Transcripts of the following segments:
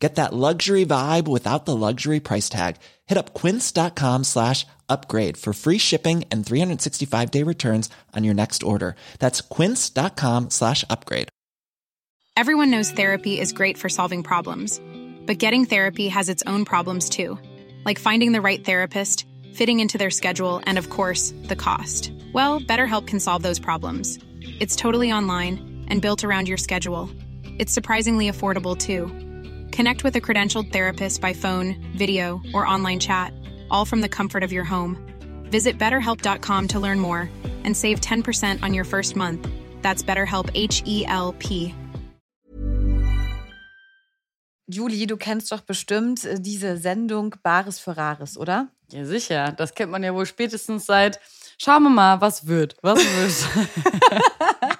Get that luxury vibe without the luxury price tag. Hit up quince.com slash upgrade for free shipping and 365 day returns on your next order. That's quince.com slash upgrade. Everyone knows therapy is great for solving problems, but getting therapy has its own problems too, like finding the right therapist, fitting into their schedule, and of course, the cost. Well, BetterHelp can solve those problems. It's totally online and built around your schedule. It's surprisingly affordable too. Connect with a credentialed therapist by phone, video, or online chat, all from the comfort of your home. Visit betterhelp.com to learn more and save 10% on your first month. That's BetterHelp H E L P. Juli, du kennst doch bestimmt äh, diese Sendung Bares für Rares, oder? Ja, sicher. Das kennt man ja wohl spätestens seit. Schauen wir mal, was wird. Was wird.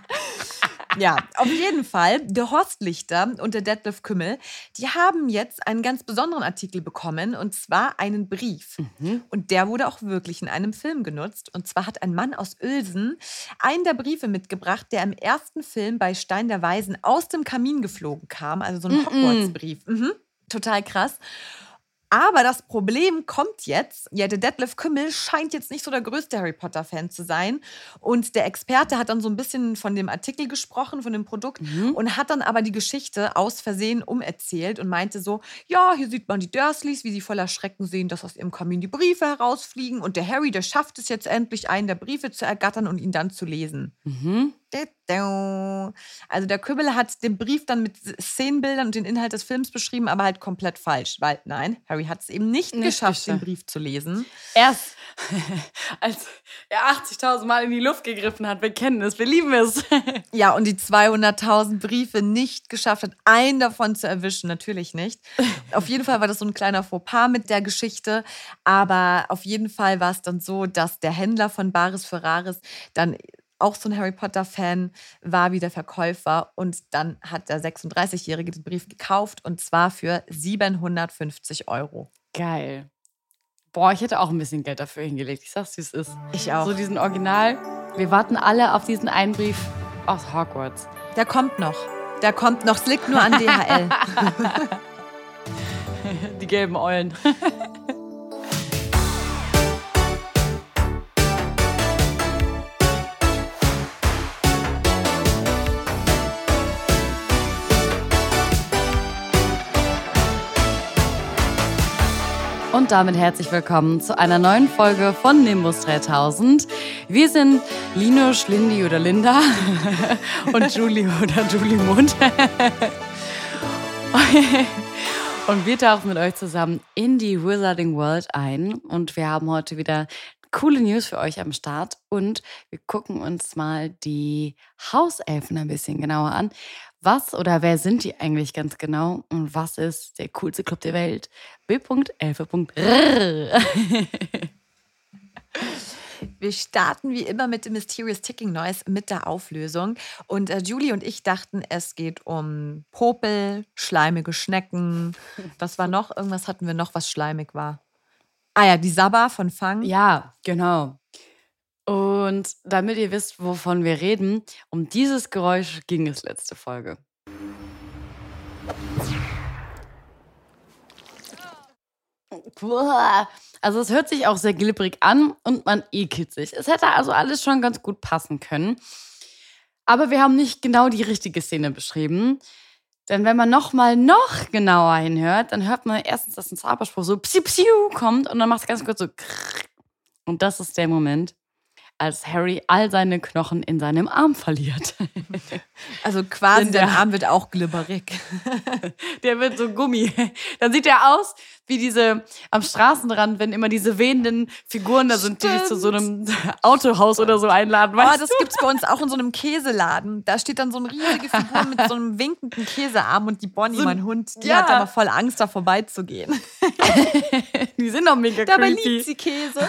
Ja, auf jeden Fall. Der Horst Lichter und der Detlef Kümmel, die haben jetzt einen ganz besonderen Artikel bekommen und zwar einen Brief. Mhm. Und der wurde auch wirklich in einem Film genutzt. Und zwar hat ein Mann aus Uelsen einen der Briefe mitgebracht, der im ersten Film bei Stein der Weisen aus dem Kamin geflogen kam. Also so ein Mhm. Hogwarts-Brief. Mhm. Total krass. Aber das Problem kommt jetzt. Ja, der Detlef Kümmel scheint jetzt nicht so der größte Harry Potter-Fan zu sein. Und der Experte hat dann so ein bisschen von dem Artikel gesprochen, von dem Produkt, und hat dann aber die Geschichte aus Versehen umerzählt und meinte so: Ja, hier sieht man die Dursleys, wie sie voller Schrecken sehen, dass aus ihrem Kamin die Briefe herausfliegen. Und der Harry, der schafft es jetzt endlich, einen der Briefe zu ergattern und ihn dann zu lesen. Mhm. Also der Kümmel hat den Brief dann mit Szenenbildern und den Inhalt des Films beschrieben, aber halt komplett falsch. Weil nein, Harry hat es eben nicht, Nicht geschafft, den. Brief zu lesen. Erst als er 80.000 Mal in die Luft gegriffen hat. Wir kennen es, wir lieben es. Ja, und die 200.000 Briefe nicht geschafft hat, einen davon zu erwischen. Natürlich nicht. Auf jeden Fall war das so ein kleiner Fauxpas mit der Geschichte. Aber auf jeden Fall war es dann so, dass der Händler von Bares Ferraris dann auch so ein Harry Potter-Fan war wie der Verkäufer. Und dann hat der 36-Jährige den Brief gekauft und zwar für 750 Euro. Geil. Boah, ich hätte auch ein bisschen Geld dafür hingelegt. Ich sag's, wie es ist. Ich auch. So diesen Original. Wir warten alle auf diesen einen Brief aus Hogwarts. Der kommt noch. Der kommt noch. Es liegt nur an DHL. Die gelben Eulen. Und damit herzlich willkommen zu einer neuen Folge von Nimbus 3000. Wir sind Lino, Schlindi oder Linda und Julie oder Julie Mund. Und wir tauchen mit euch zusammen in die Wizarding World ein. Und wir haben heute wieder coole News für euch am Start. Und wir gucken uns mal die Hauselfen ein bisschen genauer an. Was oder wer sind die eigentlich ganz genau? Und was ist der coolste Club der Welt? B.elfe.r. Wir starten wie immer mit dem Mysterious Ticking Noise mit der Auflösung. Und äh, Julie und ich dachten, es geht um Popel, schleimige Schnecken. Was war noch? Irgendwas hatten wir noch, was schleimig war. Ah ja, die Sabba von Fang. Ja, genau. Und damit ihr wisst, wovon wir reden, um dieses Geräusch ging es letzte Folge. Also es hört sich auch sehr glibberig an und man ekelt sich. Es hätte also alles schon ganz gut passen können. Aber wir haben nicht genau die richtige Szene beschrieben. Denn wenn man noch mal noch genauer hinhört, dann hört man erstens, dass ein Zauberspruch so psiu psiu kommt und dann macht es ganz kurz so krrrr. Und das ist der Moment, als Harry all seine Knochen in seinem Arm verliert. Also quasi, der- dein Arm wird auch glibberig. Der wird so Gummi. Dann sieht er aus wie diese am Straßenrand, wenn immer diese wehenden Figuren da sind, die dich zu so einem Autohaus oder so einladen. Oh, Weißt das du? gibt's bei uns auch in so einem Käseladen. Da steht dann so eine riesige Figur mit so einem winkenden Käsearm und die Bonnie, So ein- mein Hund, die ja. hat aber voll Angst, da vorbeizugehen. Die sind doch mega Dabei creepy. liebt sie Käse.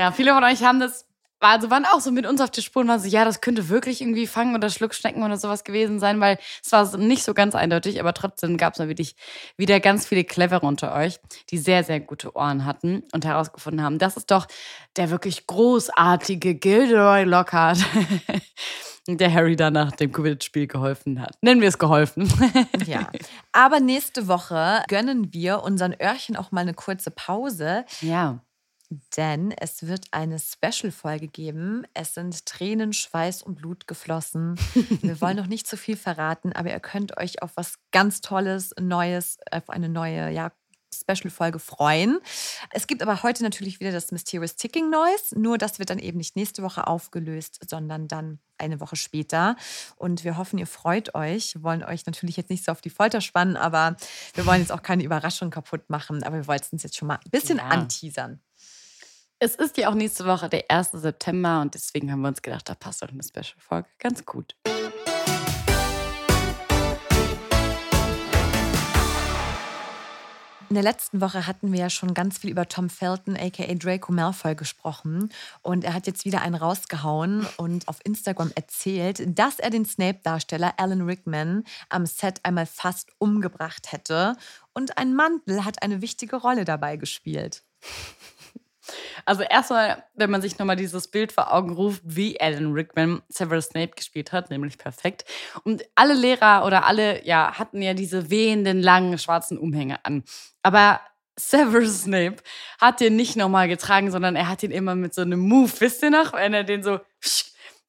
Ja, viele von euch haben das also waren auch so mit uns auf der Spur und waren so, ja, das könnte wirklich irgendwie Fangen oder Schluckschnecken oder sowas gewesen sein, weil es war nicht so ganz eindeutig, aber trotzdem gab es da wirklich wieder ganz viele Clevere unter euch, die sehr, sehr gute Ohren hatten und herausgefunden haben, das ist doch der wirklich großartige Gilderoy Lockhart. der Harry dann nach dem Quidditch-Spiel geholfen hat. Nennen wir es geholfen. ja. Aber nächste Woche gönnen wir unseren Öhrchen auch mal eine kurze Pause. Ja denn es wird eine Special-Folge geben. Es sind Tränen, Schweiß und Blut geflossen. Wir wollen noch nicht zu viel verraten, aber ihr könnt euch auf was ganz Tolles, Neues, auf eine neue ja, Special-Folge freuen. Es gibt aber heute natürlich wieder das Mysterious Ticking Noise, nur das wird dann eben nicht nächste Woche aufgelöst, sondern dann eine Woche später. Und wir hoffen, ihr freut euch. Wir wollen euch natürlich jetzt nicht so auf die Folter spannen, aber wir wollen jetzt auch keine Überraschung kaputt machen. Aber wir wollten es uns jetzt schon mal ein bisschen ja. anteasern. Es ist ja auch nächste Woche der 1. September und deswegen haben wir uns gedacht, da passt auch eine Special-Folge ganz gut. In der letzten Woche hatten wir ja schon ganz viel über Tom Felton, aka Draco Malfoy, gesprochen. Und er hat jetzt wieder einen rausgehauen und auf Instagram erzählt, dass er den Snape-Darsteller Alan Rickman am Set einmal fast umgebracht hätte. Und ein Mantel hat eine wichtige Rolle dabei gespielt. Also erstmal, wenn man sich nochmal dieses Bild vor Augen ruft, wie Alan Rickman Severus Snape gespielt hat, nämlich perfekt. Und alle Lehrer oder alle, ja, hatten ja diese wehenden, langen, schwarzen Umhänge an. Aber Severus Snape hat den nicht nochmal getragen, sondern er hat ihn immer mit so einem Move, wisst ihr noch, wenn er den so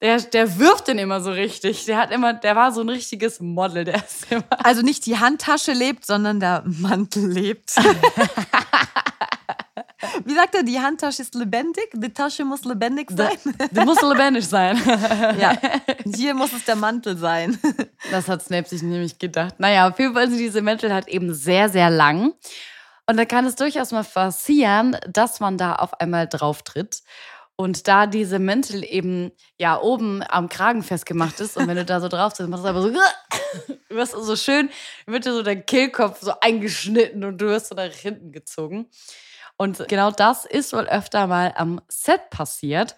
der, der wirft den immer so richtig. Der hat immer, der war so ein richtiges Model. Der ist immer also nicht die Handtasche lebt, sondern der Mantel lebt. Wie sagt er, die Handtasche ist lebendig, die Tasche muss lebendig sein? Die, die muss lebendig sein. ja, hier muss es der Mantel sein. Das hat Snape sich nämlich gedacht. Naja, auf jeden Fall sind diese Mäntel halt eben sehr, sehr lang. Und da kann es durchaus mal passieren, dass man da auf einmal drauf tritt. Und da diese Mäntel eben ja oben am Kragen festgemacht ist und wenn du da so drauf sitzt, machst du aber so, du wirst so schön, wird dir so dein Kehlkopf so eingeschnitten und du wirst so nach hinten gezogen. Und genau das ist wohl öfter mal am Set passiert.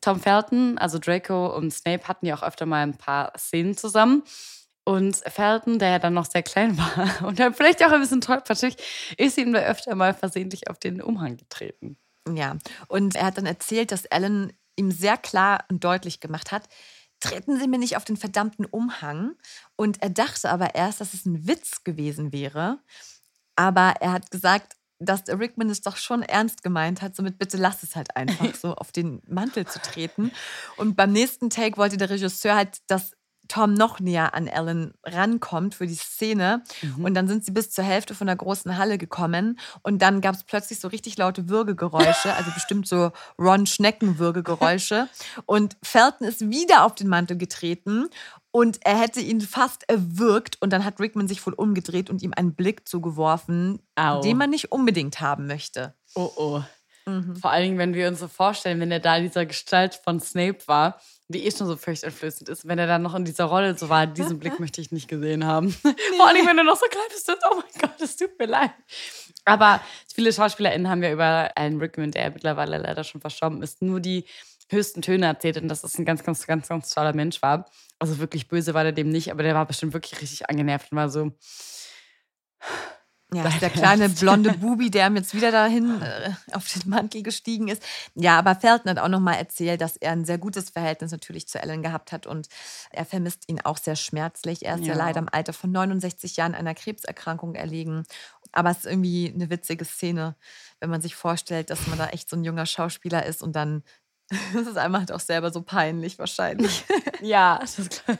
Tom Felton, also Draco und Snape hatten ja auch öfter mal ein paar Szenen zusammen. Und Felton, der ja dann noch sehr klein war und dann vielleicht auch ein bisschen tollpatschig, ist ihm da öfter mal versehentlich auf den Umhang getreten. Ja, und er hat dann erzählt, dass Alan ihm sehr klar und deutlich gemacht hat, treten Sie mir nicht auf den verdammten Umhang. Und er dachte aber erst, dass es ein Witz gewesen wäre. Aber er hat gesagt, dass Rickman es doch schon ernst gemeint hat, somit bitte lass es halt einfach so auf den Mantel zu treten. Und beim nächsten Take wollte der Regisseur halt, dass Tom noch näher an Ellen rankommt für die Szene. Mhm. Und dann sind sie bis zur Hälfte von der großen Halle gekommen. Und dann gab es plötzlich so richtig laute Würgegeräusche, also bestimmt so Ron Schnecken-Würgegeräusche. Und Felton ist wieder auf den Mantel getreten und er hätte ihn fast erwürgt und dann hat Rickman sich wohl umgedreht und ihm einen Blick zugeworfen, Au. den man nicht unbedingt haben möchte. Oh oh. Mhm. Vor allen Dingen, wenn wir uns so vorstellen, wenn er da in dieser Gestalt von Snape war, die eh schon so fürchterflößend ist, wenn er dann noch in dieser Rolle so war, diesen Blick möchte ich nicht gesehen haben. Nee. Vor allem, wenn er noch so klein ist, oh mein Gott, es tut mir leid. Aber viele SchauspielerInnen haben ja über Alan Rickman, der mittlerweile leider schon verstorben ist, nur die höchsten Töne erzählt und dass es ein ganz, ganz, ganz, ganz toller Mensch war. Also wirklich böse war der dem nicht, aber der war bestimmt wirklich richtig angenervt und war so. Ja, der kleine blonde Bubi, der ihm jetzt wieder dahin äh, auf den Mantel gestiegen ist. Ja, aber Felton hat auch nochmal erzählt, dass er ein sehr gutes Verhältnis natürlich zu Ellen gehabt hat und er vermisst ihn auch sehr schmerzlich. Er ist ja, ja leider im Alter von 69 Jahren einer Krebserkrankung erlegen. Aber es ist irgendwie eine witzige Szene, wenn man sich vorstellt, dass man da echt so ein junger Schauspieler ist und dann Das ist einfach halt auch selber so peinlich wahrscheinlich. ja, das ist klar.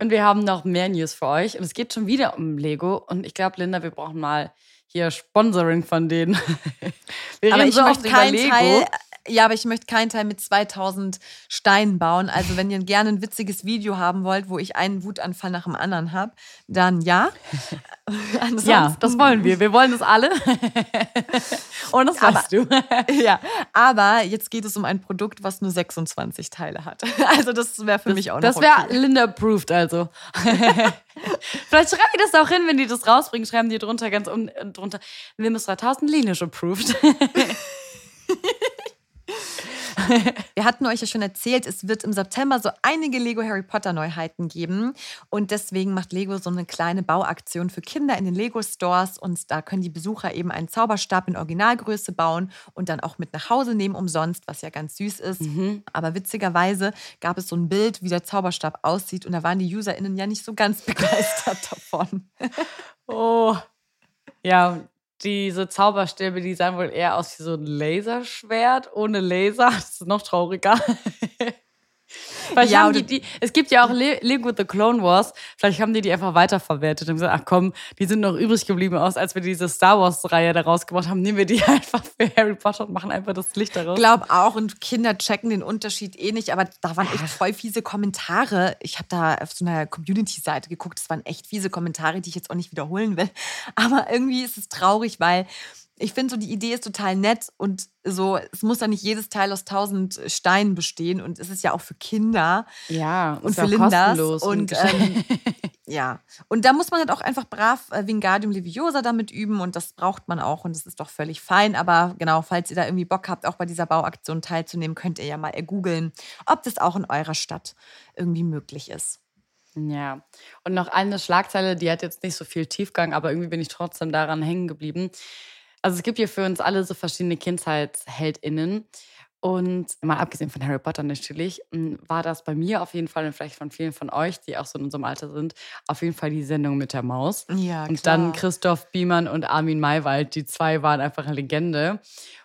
Und wir haben noch mehr News für euch. Und es geht schon wieder um Lego. Und ich glaube, Linda, wir brauchen mal hier Sponsoring von denen. Wir Aber ich so möchte keinen Teil ja, aber ich möchte keinen Teil mit 2000 Steinen bauen. Also, wenn ihr gerne ein witziges Video haben wollt, wo ich einen Wutanfall nach dem anderen habe, dann ja. ja, das wollen wir. Wir wollen das alle. Und das aber, weißt du. ja, aber jetzt geht es um ein Produkt, was nur 26 Teile hat. Also, das wäre für das, mich auch noch Das wäre okay. Linda approved, also. Vielleicht schreiben die das auch hin, wenn die das rausbringen, schreiben die drunter ganz um, drunter. Wilmus 3000 Linisch approved. Wir hatten euch ja schon erzählt, es wird im September so einige Lego Harry Potter Neuheiten geben. Und deswegen macht Lego so eine kleine Bauaktion für Kinder in den Lego Stores. Und da können die Besucher eben einen Zauberstab in Originalgröße bauen und dann auch mit nach Hause nehmen umsonst, was ja ganz süß ist. Mhm. Aber witzigerweise gab es so ein Bild, wie der Zauberstab aussieht. Und da waren die UserInnen ja nicht so ganz begeistert davon. Oh. Ja, diese Zauberstäbe, die sahen wohl eher aus wie so ein Laserschwert ohne Laser. Das ist noch trauriger. Vielleicht Ja, haben die, die, es gibt ja auch Le Lego The Clone Wars. Vielleicht haben die die einfach weiterverwertet und gesagt, ach komm, die sind noch übrig geblieben aus, als wir diese Star Wars-Reihe daraus gemacht haben. Nehmen wir die einfach für Harry Potter und machen einfach das Licht daraus. glaube auch und Kinder checken den Unterschied eh nicht, aber da waren echt voll fiese Kommentare. Ich habe da auf so einer Community-Seite geguckt, es waren echt fiese Kommentare, die ich jetzt auch nicht wiederholen will. Aber irgendwie ist es traurig, weil ich finde so, die Idee ist total nett und so, es muss ja nicht jedes Teil aus tausend Steinen bestehen und es ist ja auch für Kinder ja, und für Lindas. Und Geschenk. ähm, ja, und da muss man halt auch einfach brav äh, Wingardium Leviosa damit üben und das braucht man auch und das ist doch völlig fein. Aber genau, falls ihr da irgendwie Bock habt, auch bei dieser Bauaktion teilzunehmen, könnt ihr ja mal googeln, ob das auch in eurer Stadt irgendwie möglich ist. Ja, und noch eine Schlagzeile, die hat jetzt nicht so viel Tiefgang, aber irgendwie bin ich trotzdem daran hängen geblieben. Also es gibt hier für uns alle so verschiedene KindheitsheldInnen. Und mal abgesehen von Harry Potter natürlich, m, war das bei mir auf jeden Fall und vielleicht von vielen von euch, die auch so in unserem Alter sind, auf jeden Fall die Sendung mit der Maus. Ja, Und dann Christoph Biemann und Armin Maywald, die zwei waren einfach eine Legende.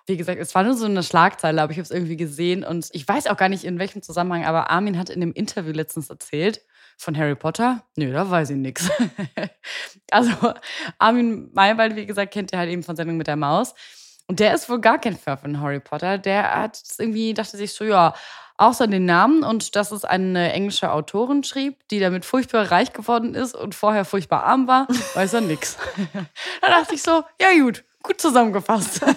Wie gesagt, es war nur so eine Schlagzeile, aber ich habe es irgendwie gesehen und ich weiß auch gar nicht in welchem Zusammenhang, aber Armin hat in dem Interview letztens erzählt von Harry Potter. Nö, da weiß ich nichts. Also Armin Maywald, wie gesagt, kennt ihr halt eben von Sendung mit der Maus. Und der ist wohl gar kein Fan von Harry Potter. Der hat irgendwie, dachte sich so, ja, außer den Namen und dass es eine englische Autorin schrieb, die damit furchtbar reich geworden ist und vorher furchtbar arm war, weiß er nix. da dachte ich so, ja gut, gut zusammengefasst.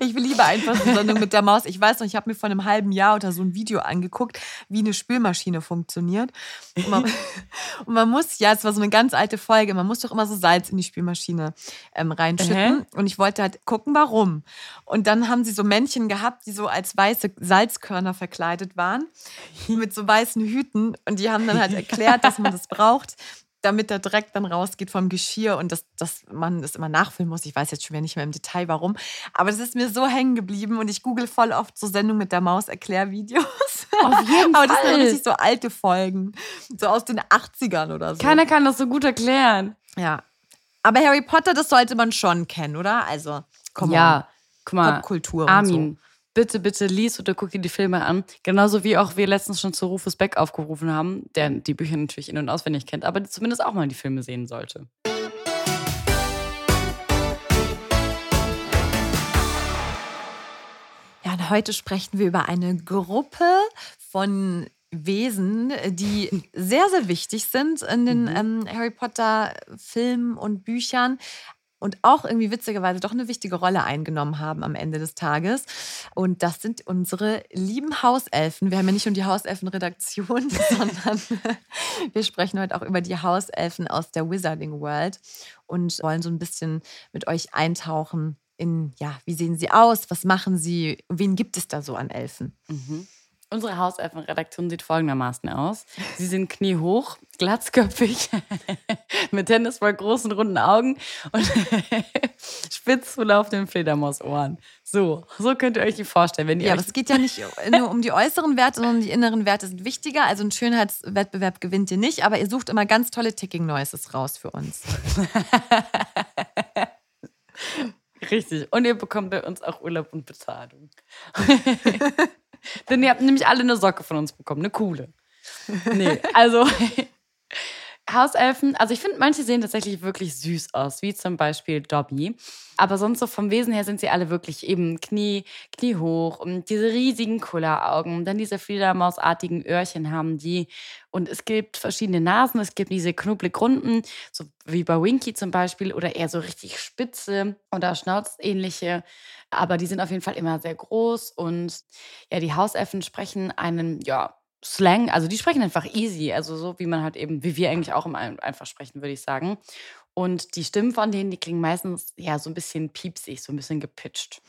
Ich liebe einfach die Sendung mit der Maus. Ich weiß noch, ich habe mir vor einem halben Jahr oder so ein Video angeguckt, wie eine Spülmaschine funktioniert. Und man, und man muss, ja, es war so eine ganz alte Folge, man muss doch immer so Salz in die Spülmaschine ähm, reinschütten. Und ich wollte halt gucken, warum. Und dann haben sie so Männchen gehabt, die so als weiße Salzkörner verkleidet waren, mit so weißen Hüten. Und die haben dann halt erklärt, dass man das braucht damit der Dreck dann rausgeht vom Geschirr und dass, dass man das immer nachfüllen muss. Ich weiß jetzt schon wieder nicht mehr im Detail, warum. Aber das ist mir so hängen geblieben und ich google voll oft so Sendungen mit der Maus Erklärvideos. Auf jeden Aber das sind Fall. richtig so alte Folgen. So aus den 80ern oder so. Keiner kann das so gut erklären. ja. Aber Harry Potter, das sollte man schon kennen, oder? Also, komm ja, guck mal. Popkultur und Armin, bitte, bitte lies oder guck dir die Filme an. Genauso wie auch wir letztens schon zu Rufus Beck aufgerufen haben, der die Bücher natürlich in- und auswendig kennt, aber zumindest auch mal die Filme sehen sollte. Ja, und heute sprechen wir über eine Gruppe von Wesen, die sehr, sehr wichtig sind in den ähm, Harry Potter Filmen und Büchern und auch irgendwie witzigerweise doch eine wichtige Rolle eingenommen haben am Ende des Tages. Und das sind unsere lieben Hauselfen. Wir haben ja nicht nur die Hauselfen-Redaktion, sondern wir sprechen heute auch über die Hauselfen aus der Wizarding World und wollen so ein bisschen mit euch eintauchen in, ja, wie sehen sie aus, was machen sie, wen gibt es da so an Elfen? Unsere Hauselfenredaktion sieht folgendermaßen aus. Sie sind kniehoch, glatzköpfig, mit tennisball großen, runden Augen und spitz zulaufenden Fledermausohren. So, so könnt ihr euch die vorstellen. Wenn ihr Ja, aber es geht ja nicht nur um die äußeren Werte, sondern die inneren Werte sind wichtiger. Also einen Schönheitswettbewerb gewinnt ihr nicht, aber ihr sucht immer ganz tolle Ticking Noises raus für uns. Richtig. Und ihr bekommt bei uns auch Urlaub und Bezahlung. Denn ihr habt nämlich alle eine Socke von uns bekommen, eine coole. Nee, also Hauselfen, also ich finde, manche sehen tatsächlich wirklich süß aus, wie zum Beispiel Dobby. Aber sonst so vom Wesen her sind sie alle wirklich eben Knie, kniehoch und diese riesigen Kulleraugen, dann diese Fledermausartigen Öhrchen haben die. Und es gibt verschiedene Nasen, es gibt diese knubbelig runden, so wie bei Winky zum Beispiel, oder eher so richtig spitze oder schnauzähnliche. Aber die sind auf jeden Fall immer sehr groß und ja, die Hauselfen sprechen einen, ja, Slang, also die sprechen einfach easy, also so wie man halt eben, wie wir eigentlich auch im Ein- einfach sprechen, würde ich sagen. Und die Stimmen von denen, die klingen meistens ja so ein bisschen piepsig, so ein bisschen gepitcht.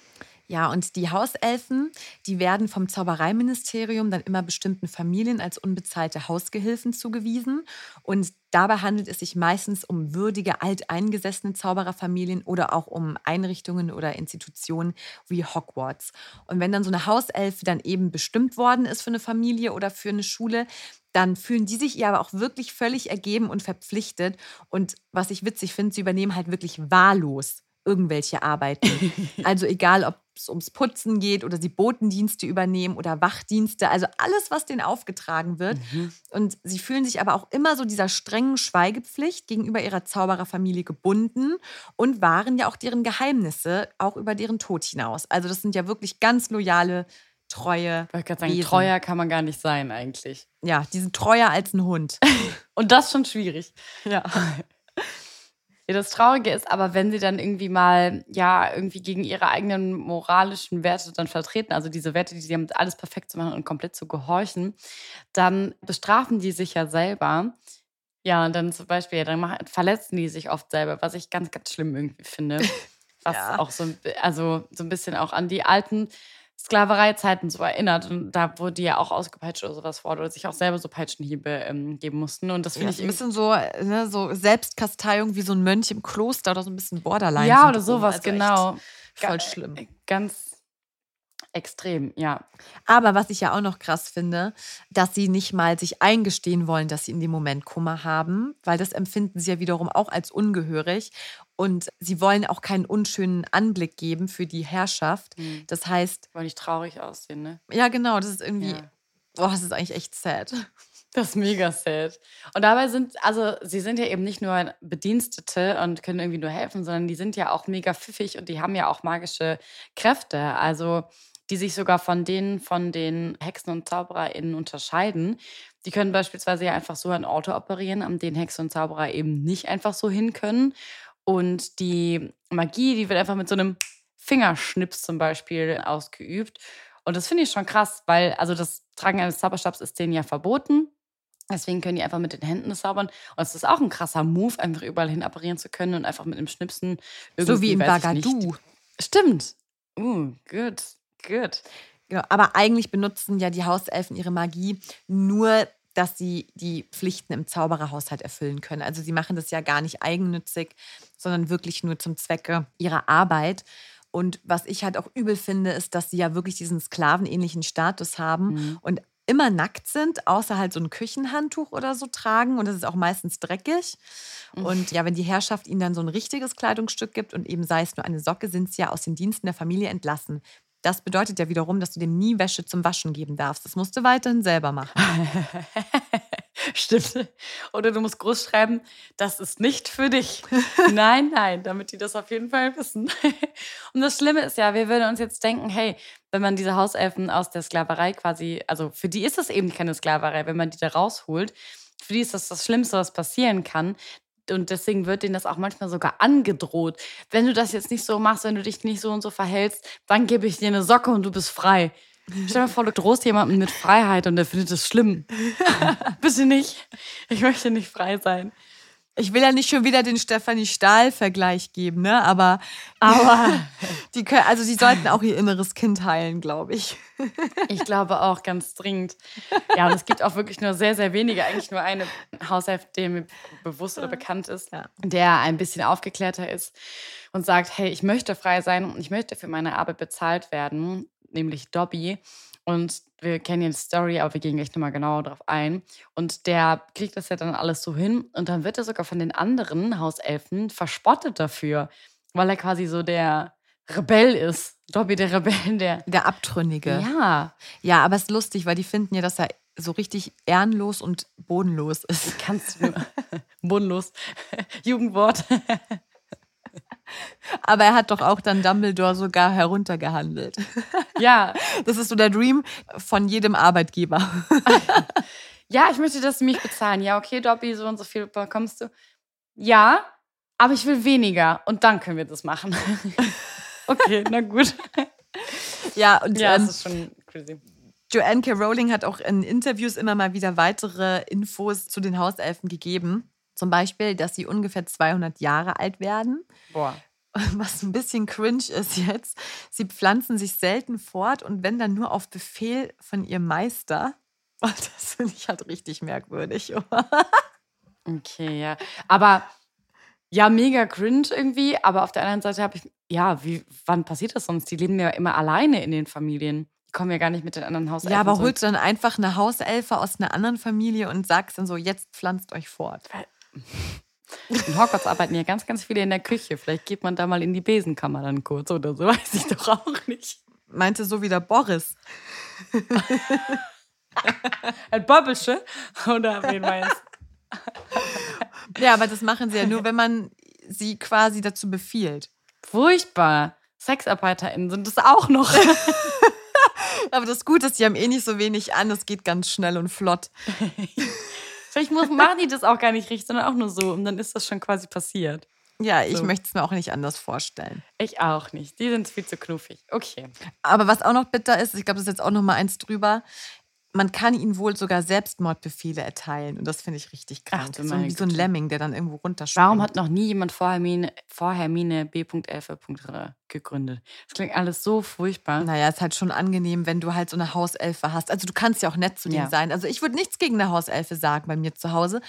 Ja, und die Hauselfen, die werden vom Zaubereiministerium dann immer bestimmten Familien als unbezahlte Hausgehilfen zugewiesen. Und dabei handelt es sich meistens um würdige, alteingesessene Zaubererfamilien oder auch um Einrichtungen oder Institutionen wie Hogwarts. Und wenn dann so eine Hauselfe dann eben bestimmt worden ist für eine Familie oder für eine Schule, dann fühlen die sich ihr aber auch wirklich völlig ergeben und verpflichtet. Und was ich witzig finde, sie übernehmen halt wirklich wahllos irgendwelche Arbeiten. Also egal, ob es ums Putzen geht oder sie Botendienste übernehmen oder Wachdienste, also alles, was denen aufgetragen wird. Mhm. Und sie fühlen sich aber auch immer so dieser strengen Schweigepflicht gegenüber ihrer Zaubererfamilie gebunden und wahren ja auch deren Geheimnisse, auch über deren Tod hinaus. Also das sind ja wirklich ganz loyale treue. Ich wollte sagen, treuer kann man gar nicht sein eigentlich. Ja, die sind treuer als ein Hund. Und das schon schwierig. Ja. Ja, das Traurige ist aber, wenn sie dann irgendwie mal, ja, irgendwie gegen ihre eigenen moralischen Werte dann vertreten, also diese Werte, die sie haben, alles perfekt zu machen und komplett zu gehorchen, dann bestrafen die sich ja selber. Ja, und dann zum Beispiel, ja, dann machen, verletzen die sich oft selber, was ich ganz, ganz schlimm irgendwie finde. Was ja. auch so, also so ein bisschen auch an die alten Sklavereizeiten so erinnert. Und da wurde die ja auch ausgepeitscht oder sowas vor oder sich auch selber so Peitschenhiebe ähm, geben mussten. Und das finde ja, ich. Ein bisschen so, ne, so Selbstkasteiung wie so ein Mönch im Kloster oder so ein bisschen Borderline. Ja, oder sowas, also genau. Voll schlimm. Ganz extrem, ja. Aber was ich ja auch noch krass finde, dass sie nicht mal sich eingestehen wollen, dass sie in dem Moment Kummer haben, weil das empfinden sie ja wiederum auch als ungehörig. Und sie wollen auch keinen unschönen Anblick geben für die Herrschaft. Mhm. Das heißt. Wollen nicht traurig aussehen, ne? Ja, genau. Das ist irgendwie. Ja. Boah, das ist eigentlich echt sad. Das ist mega sad. Und dabei sind, also sie sind ja eben nicht nur Bedienstete und können irgendwie nur helfen, sondern die sind ja auch mega pfiffig und die haben ja auch magische Kräfte. Also die sich sogar von denen von den Hexen und ZaubererInnen unterscheiden. Die können beispielsweise ja einfach so ein Auto operieren, an den Hexen und Zauberer eben nicht einfach so hin können. Und die Magie, die wird einfach mit so einem Fingerschnips zum Beispiel ausgeübt. Und das finde ich schon krass, weil also das Tragen eines Zauberstabs ist denen ja verboten. Deswegen können die einfach mit den Händen zaubern. Und es ist auch ein krasser Move, einfach überall hin apparieren zu können und einfach mit dem Schnipsen irgendwie. So wie im Bagadu. Stimmt. Uh, gut, gut. Ja, aber eigentlich benutzen ja die Hauselfen ihre Magie nur dass sie die Pflichten im Zaubererhaushalt erfüllen können. Also sie machen das ja gar nicht eigennützig, sondern wirklich nur zum Zwecke ihrer Arbeit. Und was ich halt auch übel finde, ist, dass sie ja wirklich diesen sklavenähnlichen Status haben mhm. und immer nackt sind, außer halt so ein Küchenhandtuch oder so tragen. Und das ist auch meistens dreckig. Mhm. Und ja, wenn die Herrschaft ihnen dann so ein richtiges Kleidungsstück gibt und eben sei es nur eine Socke, sind sie ja aus den Diensten der Familie entlassen. Das bedeutet ja wiederum, dass du dem nie Wäsche zum Waschen geben darfst. Das musst du weiterhin selber machen. Stimmt. Oder du musst groß schreiben, das ist nicht für dich. nein, nein, damit die das auf jeden Fall wissen. Und das Schlimme ist ja, wir würden uns jetzt denken, hey, wenn man diese Hauselfen aus der Sklaverei quasi, also für die ist es eben keine Sklaverei, wenn man die da rausholt, für die ist das das Schlimmste, was passieren kann und deswegen wird denen das auch manchmal sogar angedroht. Wenn du das jetzt nicht so machst, wenn du dich nicht so und so verhältst, dann gebe ich dir eine Socke und du bist frei. Stell dir vor, du drohst jemanden mit Freiheit und der findet es schlimm. Bitte nicht. Ich möchte nicht frei sein. Ich will ja nicht schon wieder den Stefanie Stahl-Vergleich geben, ne? Aber, aber die können, also sie sollten auch ihr inneres Kind heilen, glaube ich. Ich glaube auch ganz dringend. Ja, und es gibt auch wirklich nur sehr, sehr wenige, eigentlich nur eine Haushälfte, der mir bewusst oder bekannt ist, ja. der ein bisschen aufgeklärter ist und sagt, hey, ich möchte frei sein und ich möchte für meine Arbeit bezahlt werden, nämlich Dobby. Und wir kennen die Story, aber wir gehen gleich nochmal genauer drauf ein. Und der kriegt das ja dann alles so hin. Und dann wird er sogar von den anderen Hauselfen verspottet dafür, weil er quasi so der Rebell ist. Dobby, der Rebell, der. Der Abtrünnige. Ja. Ja, aber es ist lustig, weil die finden ja, dass er so richtig ehrenlos und bodenlos ist. Kannst du. bodenlos. Jugendwort. Aber er hat doch auch dann Dumbledore sogar heruntergehandelt. Ja. Das ist so der Dream von jedem Arbeitgeber. Ja, ich möchte, dass sie mich bezahlen. Ja, okay, Dobby, so und so viel bekommst du. Ja, aber ich will weniger. Und dann können wir das machen. Okay, na gut. Ja, und ja, ähm, das ist schon crazy. Joanne K. Rowling hat auch in Interviews immer mal wieder weitere Infos zu den Hauselfen gegeben. Zum Beispiel, dass sie ungefähr 200 Jahre alt werden. Boah. was ein bisschen cringe ist jetzt, sie pflanzen sich selten fort und wenn dann nur auf Befehl von ihrem Meister. Und das finde ich halt richtig merkwürdig. okay, ja. Aber ja, mega cringe irgendwie. Aber auf der anderen Seite habe ich, ja, wie, wann passiert das sonst? Die leben ja immer alleine in den Familien. Die kommen ja gar nicht mit den anderen Hauselfen. Ja, aber holst du dann einfach eine Hauselfe aus einer anderen Familie und sagst dann so, jetzt pflanzt euch fort. In Hogwarts arbeiten ja ganz, ganz viele in der Küche. Vielleicht geht man da mal in die Besenkammer dann kurz oder so, weiß ich doch auch nicht. Meinte so wie der Boris. Ein Bobbelsche? Oder wen meinst Ja, aber das machen sie ja nur, wenn man sie quasi dazu befiehlt. Furchtbar. SexarbeiterInnen sind das auch noch. aber das Gute ist, die haben eh nicht so wenig an. Es geht ganz schnell und flott. Vielleicht muss, machen die das auch gar nicht richtig, sondern auch nur so. Und dann ist das schon quasi passiert. Ja, ich so. möchte es mir auch nicht anders vorstellen. Ich auch nicht. Die sind viel zu knuffig. Okay. Aber was auch noch bitter ist, ich glaube, das ist jetzt auch noch mal eins drüber man kann ihnen wohl sogar Selbstmordbefehle erteilen. Und das finde ich richtig krass. Ach, so wie so ein Lemming, der dann irgendwo runterspringt. Warum hat noch nie jemand vor Hermine, vor Hermine B.Elfe gegründet? Das klingt alles so furchtbar. Naja, es ist halt schon angenehm, wenn du halt so eine Hauselfe hast. Also du kannst ja auch nett zu denen ja. sein. Also ich würde nichts gegen eine Hauselfe sagen bei mir zu Hause.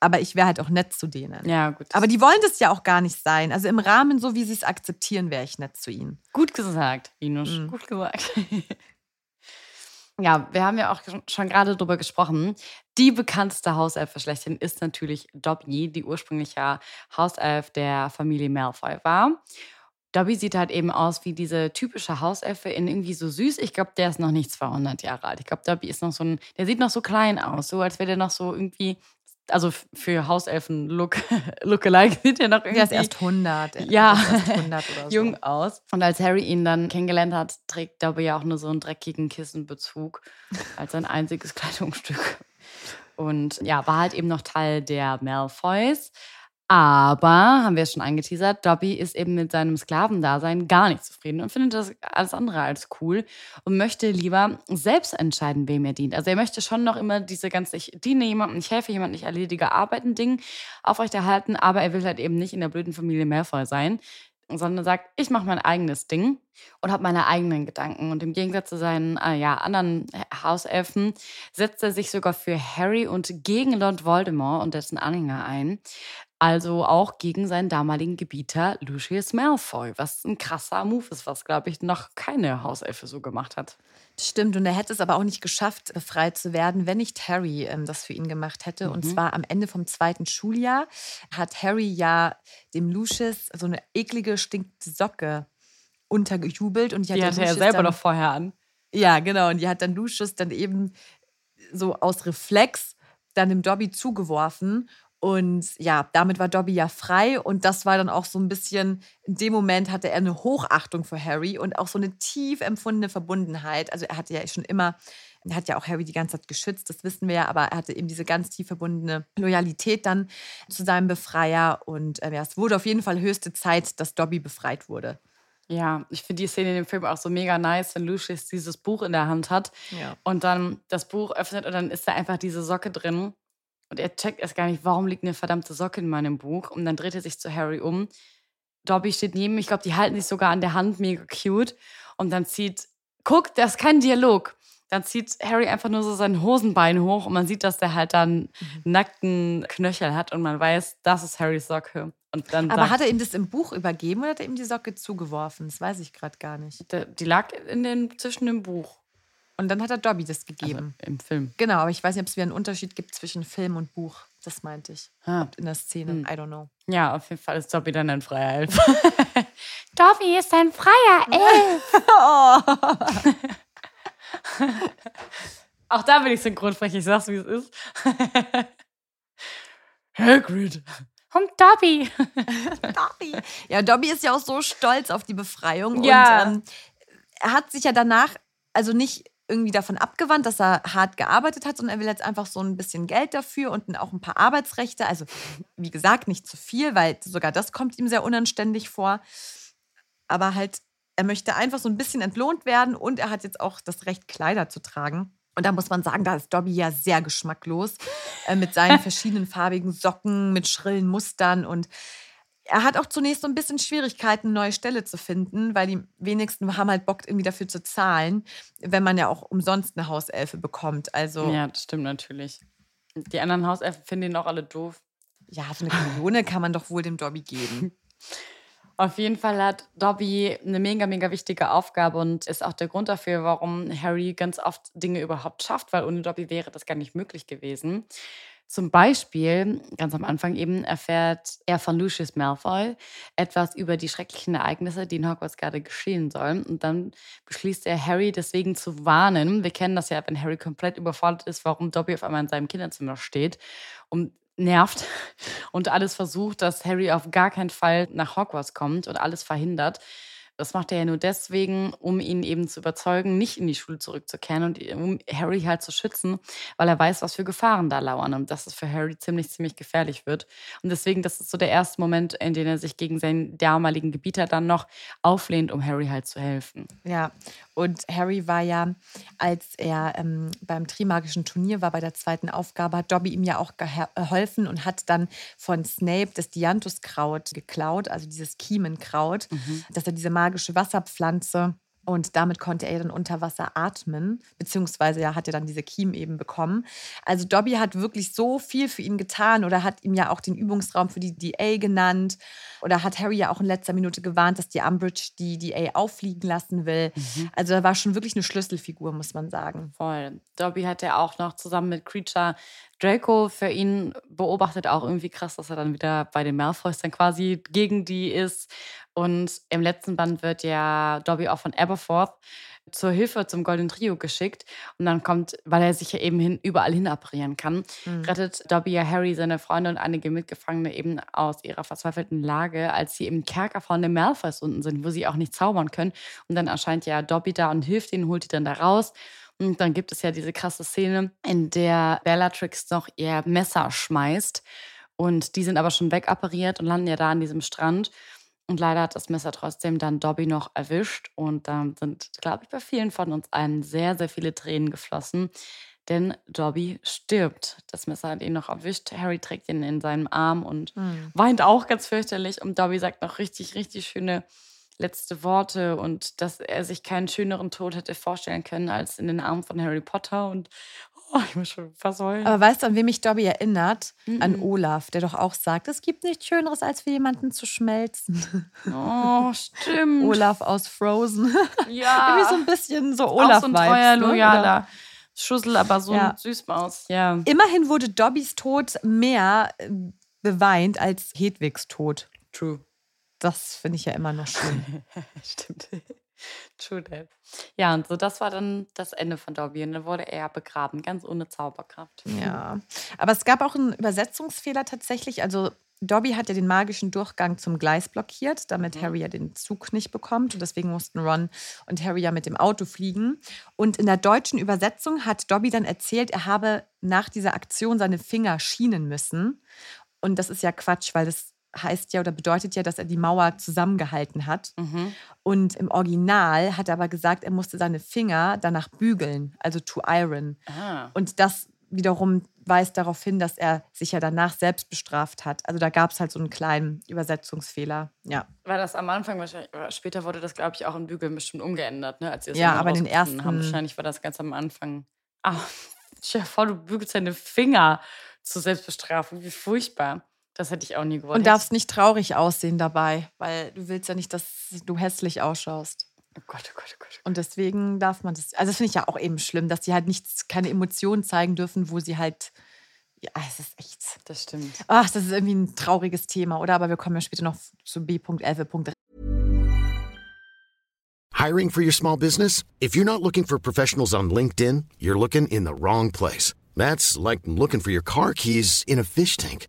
Aber ich wäre halt auch nett zu denen. Ja, gut. Aber die wollen das ja auch gar nicht sein. Also im Rahmen, so wie sie es akzeptieren, wäre ich nett zu ihnen. Gut gesagt, Linus. Mhm. Gut gesagt. Ja, wir haben ja auch schon gerade drüber gesprochen. Die bekannteste Hauselfe schlechthin ist natürlich Dobby, die ursprünglich Hauself der Familie Malfoy war. Dobby sieht halt eben aus wie diese typische Hauselfe in irgendwie so süß. Ich glaube, der ist noch nicht 200 Jahre alt. Ich glaube, Dobby ist noch so ein, der sieht noch so klein aus, so als wäre der noch so irgendwie also für Hauselfen Look Lookalike sieht er noch irgendwie. Der ist erst 100. Ja, erst 100 so. jung aus. Und als Harry ihn dann kennengelernt hat, trägt Dobby ja auch nur so einen dreckigen Kissenbezug als sein einziges Kleidungsstück. Und ja, war halt eben noch Teil der Malfoys. Aber, haben wir es schon angeteasert, Dobby ist eben mit seinem Sklavendasein gar nicht zufrieden und findet das alles andere als cool und möchte lieber selbst entscheiden, wem er dient. Also er möchte schon noch immer diese ganze, ich diene jemandem, ich helfe jemandem, ich erledige Arbeiten, Ding aufrechterhalten, aber er will halt eben nicht in der blöden Familie Malfoy sein, sondern sagt, ich mache mein eigenes Ding und habe meine eigenen Gedanken. Und im Gegensatz zu seinen äh, ja, anderen Hauselfen setzt er sich sogar für Harry und gegen Lord Voldemort und dessen Anhänger ein. Also auch gegen seinen damaligen Gebieter Lucius Malfoy, was ein krasser Move ist, was, glaube ich, noch keine Hauselfe so gemacht hat. Stimmt, und er hätte es aber auch nicht geschafft, befreit zu werden, wenn nicht Harry ähm, das für ihn gemacht hätte. Mhm. Und zwar am Ende vom zweiten Schuljahr hat Harry ja dem Lucius so eine eklige, stinkende Socke untergejubelt. Und die, die hatte er selber dann, noch vorher an. Ja, genau. Und die hat dann Lucius dann eben so aus Reflex dann dem Dobby zugeworfen. Und ja, damit war Dobby ja frei und das war dann auch so ein bisschen, in dem Moment hatte er eine Hochachtung für Harry und auch so eine tief empfundene Verbundenheit. Also er hatte ja schon immer, er hat ja auch Harry die ganze Zeit geschützt, das wissen wir ja, aber er hatte eben diese ganz tief verbundene Loyalität dann zu seinem Befreier und äh, ja, es wurde auf jeden Fall höchste Zeit, dass Dobby befreit wurde. Ja, ich finde die Szene in dem Film auch so mega nice, wenn Lucius dieses Buch in der Hand hat ja. und dann das Buch öffnet und dann ist da einfach diese Socke drin und er checkt erst gar nicht, warum liegt eine verdammte Socke in meinem Buch. Und dann dreht er sich zu Harry um. Dobby steht neben ihm. Ich glaube, die halten sich sogar an der Hand, mega cute. Und dann zieht, guck, das ist kein Dialog. Dann zieht Harry einfach nur so sein Hosenbein hoch und man sieht, dass der halt dann mhm. nackten Knöchel hat und man weiß, das ist Harrys Socke. Und dann Aber hat er ihm das im Buch übergeben oder hat er ihm die Socke zugeworfen? Das weiß ich gerade gar nicht. Die lag in den, zwischen dem Buch. Und dann hat er Dobby das gegeben. Also Im Film. Genau, aber ich weiß nicht, ob es wieder einen Unterschied gibt zwischen Film und Buch. Das meinte ich. Ah. In der Szene. Hm. I don't know. Ja, auf jeden Fall ist Dobby dann ein freier Elf. Dobby ist ein freier Elf. oh. Auch da bin ich synchronfrech, ich sag's, wie es ist. Hagrid. Und Dobby. Dobby. Ja, Dobby ist ja auch so stolz auf die Befreiung. Ja. Und ähm, er hat sich ja danach, also nicht irgendwie davon abgewandt, dass er hart gearbeitet hat, sondern er will jetzt einfach so ein bisschen Geld dafür und auch ein paar Arbeitsrechte. Also, wie gesagt, nicht zu viel, weil sogar das kommt ihm sehr unanständig vor. Aber halt, er möchte einfach so ein bisschen entlohnt werden und er hat jetzt auch das Recht, Kleider zu tragen. Und da muss man sagen, da ist Dobby ja sehr geschmacklos äh, mit seinen verschiedenen farbigen Socken, mit schrillen Mustern und er hat auch zunächst so ein bisschen Schwierigkeiten, eine neue Stelle zu finden, weil die wenigsten haben halt Bock, irgendwie dafür zu zahlen, wenn man ja auch umsonst eine Hauselfe bekommt. Also Ja, das stimmt natürlich. Die anderen Hauselfen finden ihn auch alle doof. ja, so eine Millione kann man doch wohl dem Dobby geben. Auf jeden Fall hat Dobby eine mega, mega wichtige Aufgabe und ist auch der Grund dafür, warum Harry ganz oft Dinge überhaupt schafft, weil ohne Dobby wäre das gar nicht möglich gewesen. Zum Beispiel, ganz am Anfang eben, erfährt er von Lucius Malfoy etwas über die schrecklichen Ereignisse, die in Hogwarts gerade geschehen sollen. Und dann beschließt er, Harry deswegen zu warnen. Wir kennen das ja, wenn Harry komplett überfordert ist, warum Dobby auf einmal in seinem Kinderzimmer steht und nervt und alles versucht, dass Harry auf gar keinen Fall nach Hogwarts kommt und alles verhindert. Das macht er ja nur deswegen, um ihn eben zu überzeugen, nicht in die Schule zurückzukehren und um Harry halt zu schützen, weil er weiß, was für Gefahren da lauern und dass es für Harry ziemlich, ziemlich gefährlich wird. Und deswegen, das ist so der erste Moment, in dem er sich gegen seinen damaligen Gebieter dann noch auflehnt, um Harry halt zu helfen. Ja, und Harry war ja, als er ähm, beim Trimagischen Turnier war, bei der zweiten Aufgabe, hat Dobby ihm ja auch gehe- geholfen und hat dann von Snape das Dianthuskraut geklaut, also dieses Kiemenkraut, dass er diese magische Wasserpflanze und damit konnte er dann unter Wasser atmen, beziehungsweise er hat ja dann diese Kiemen eben bekommen. Also Dobby hat wirklich so viel für ihn getan oder hat ihm ja auch den Übungsraum für die DA genannt oder hat Harry ja auch in letzter Minute gewarnt, dass die Umbridge die DA auffliegen lassen will. Also er war schon wirklich eine Schlüsselfigur, muss man sagen. Voll. Dobby hat ja auch noch zusammen mit Creature Draco für ihn beobachtet. Auch irgendwie krass, dass er dann wieder bei den Malfoys dann quasi gegen die ist. Und im letzten Band wird ja Dobby auch von Aberforth zur Hilfe zum Golden Trio geschickt. Und dann kommt, weil er sich ja eben hin, überall hin apparieren kann, rettet Dobby ja Harry, seine Freunde und einige Mitgefangene eben aus ihrer verzweifelten Lage, als sie im Kerker von den Malfoys unten sind, wo sie auch nicht zaubern können. Und dann erscheint ja Dobby da und hilft ihnen, holt die dann da raus. Und dann gibt es ja diese krasse Szene, in der Bellatrix noch ihr Messer schmeißt. Und die sind aber schon wegappariert und landen ja da an diesem Strand. Und leider hat das Messer trotzdem dann Dobby noch erwischt. Und dann sind, glaube ich, bei vielen von uns allen sehr, sehr viele Tränen geflossen. Denn Dobby stirbt. Das Messer hat ihn noch erwischt. Harry trägt ihn in seinem Arm und weint auch ganz fürchterlich. Und Dobby sagt noch richtig, richtig schöne letzte Worte und dass er sich keinen schöneren Tod hätte vorstellen können als in den Armen von Harry Potter. Und oh, ich muss schon fast heulen. Aber weißt du, an wen mich Dobby erinnert? An Olaf, der doch auch sagt, es gibt nichts Schöneres, als für jemanden zu schmelzen. Oh, stimmt. Olaf aus Frozen. Ja. Irgendwie so ein bisschen so auch Olaf so ein treuer, ne? loyaler Schussel, aber so Ja. ein Süßmaus. Ja. Immerhin wurde Dobbys Tod mehr äh, beweint als Hedwigs Tod. True. Das finde ich ja immer noch schön. Stimmt. True that. Ja, und so, das war dann das Ende von Dobby. Und dann wurde er begraben, ganz ohne Zauberkraft. Ja. Aber es gab auch einen Übersetzungsfehler tatsächlich. Also Dobby hat ja den magischen Durchgang zum Gleis blockiert, damit Harry ja den Zug nicht bekommt. Und deswegen mussten Ron und Harry ja mit dem Auto fliegen. Und in der deutschen Übersetzung hat Dobby dann erzählt, er habe nach dieser Aktion seine Finger schienen müssen. Und das ist ja Quatsch, weil das heißt ja oder bedeutet ja, dass er die Mauer zusammengehalten hat. Mhm. Und im Original hat er aber gesagt, er musste seine Finger danach bügeln, also to iron. Ah. Und das wiederum weist darauf hin, dass er sich ja danach selbst bestraft hat. Also da gab es halt so einen kleinen Übersetzungsfehler. Ja, War das am Anfang wahrscheinlich, später wurde das, glaube ich, auch in Bügeln bestimmt umgeändert, ne? Als es Ja, aber in den rausgefunden haben. ersten- Wahrscheinlich war das ganz am Anfang. Ah, stell dir vor, du bügelst deine Finger zur Selbstbestrafung. Wie furchtbar. Das hätte ich auch nie gewollt. und darfst nicht traurig aussehen dabei, weil du willst ja nicht, dass du hässlich ausschaust. Oh Gott, oh Gott, oh Gott. Und deswegen darf man das. Also das finde ich ja auch eben schlimm, dass sie halt nichts, keine Emotionen zeigen dürfen, wo sie halt. Ja, es ist echt. Das stimmt. Ach, das ist irgendwie ein trauriges Thema, oder? Aber wir kommen ja später noch zu B.11. Hiring for your small business? If you're not looking for professionals on LinkedIn, you're looking in the wrong place. That's like looking for your car keys in a fish tank.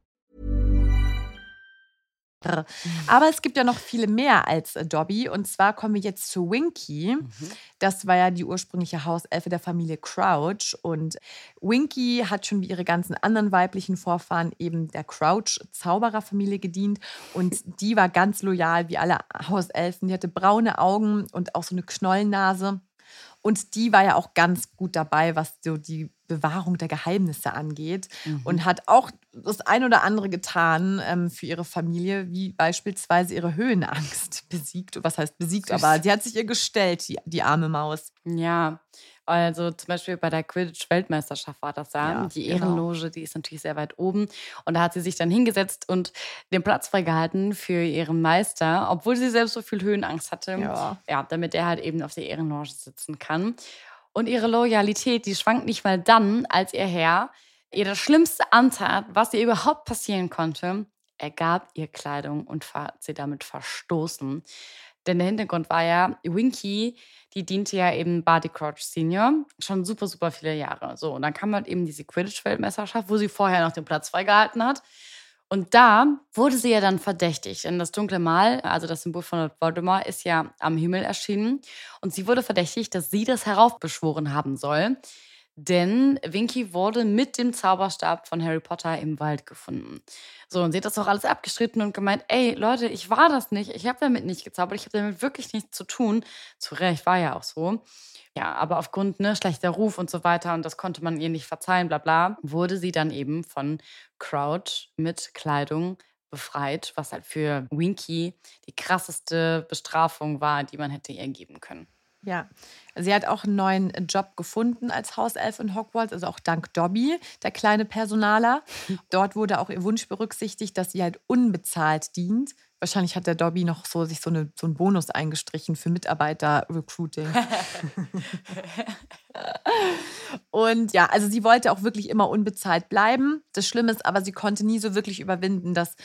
Aber es gibt ja noch viele mehr als äh, Dobby. Und zwar kommen wir jetzt zu Winky. Mhm. Das war ja die ursprüngliche Hauselfe der Familie Crouch. Und Winky hat schon wie ihre ganzen anderen weiblichen Vorfahren eben der Crouch-Zaubererfamilie gedient. Und die war ganz loyal wie alle Hauselfen. Die hatte braune Augen und auch so eine Knollennase. Und die war ja auch ganz gut dabei, was so die Bewahrung der Geheimnisse angeht mhm. und hat auch das ein oder andere getan ähm, für ihre Familie, wie beispielsweise ihre Höhenangst besiegt. Was heißt besiegt, Süß. aber sie hat sich ihr gestellt, die, die arme Maus. Ja, also zum Beispiel bei der Quidditch-Weltmeisterschaft war das ja. ja die genau. Ehrenloge, die ist natürlich sehr weit oben. Und da hat sie sich dann hingesetzt und den Platz freigehalten für ihren Meister, obwohl sie selbst so viel Höhenangst hatte. Ja. ja, damit er halt eben auf der Ehrenloge sitzen kann. Und ihre Loyalität, die schwankt nicht mal dann, als ihr Herr ihr das Schlimmste antat, was ihr überhaupt passieren konnte. Er gab ihr Kleidung und hat sie damit verstoßen. Denn der Hintergrund war ja, Winky, die diente ja eben Barty Crouch Senior schon super, super viele Jahre. So, und dann kam halt eben diese Quidditch-Weltmeisterschaft, wo sie vorher noch den Platz freigehalten hat. Und da wurde sie ja dann verdächtigt, denn das dunkle Mal, also das Symbol von Lord Voldemort, ist ja am Himmel erschienen. Und sie wurde verdächtigt, dass sie das heraufbeschworen haben soll. Denn Winky wurde mit dem Zauberstab von Harry Potter im Wald gefunden. So, und sie hat das auch alles abgestritten und gemeint, ey, Leute, ich war das nicht, ich habe damit nicht gezaubert, ich habe damit wirklich nichts zu tun. Zu Recht, war ja auch so. Ja, aber aufgrund ne, schlechter Ruf und so weiter, und das konnte man ihr nicht verzeihen, bla bla, wurde sie dann eben von Crouch mit Kleidung befreit, was halt für Winky die krasseste Bestrafung war, die man hätte ihr geben können. Ja, sie hat auch einen neuen Job gefunden als Hauself in Hogwarts, also auch dank Dobby, der kleine Personaler. Dort wurde auch ihr Wunsch berücksichtigt, dass sie halt unbezahlt dient. Wahrscheinlich hat der Dobby noch so sich so, eine, so einen Bonus eingestrichen für Mitarbeiter-Recruiting. Und ja, also sie wollte auch wirklich immer unbezahlt bleiben. Das Schlimme ist aber, sie konnte nie so wirklich überwinden, dass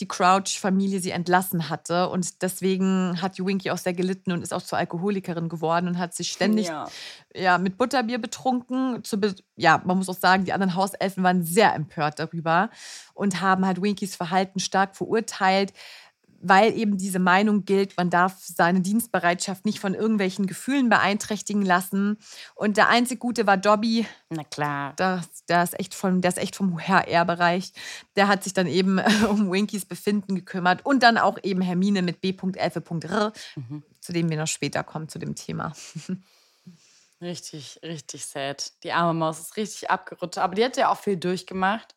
die Crouch-Familie sie entlassen hatte. Und deswegen hat die Winky auch sehr gelitten und ist auch zur Alkoholikerin geworden und hat sich ständig ja. ja mit Butterbier betrunken. Be ja, man muss auch sagen, die anderen Hauselfen waren sehr empört darüber und haben halt Winkys Verhalten stark verurteilt weil eben diese Meinung gilt, man darf seine Dienstbereitschaft nicht von irgendwelchen Gefühlen beeinträchtigen lassen. Und der einzig Gute war Dobby. Na klar. Der, der, ist, echt von, der ist echt vom HR-Bereich. Der hat sich dann eben um Winkys Befinden gekümmert und dann auch eben Hermine mit B.F.R., mhm. zu dem wir noch später kommen, zu dem Thema. Richtig, richtig sad. Die arme Maus ist richtig abgerutscht. Aber die hat ja auch viel durchgemacht.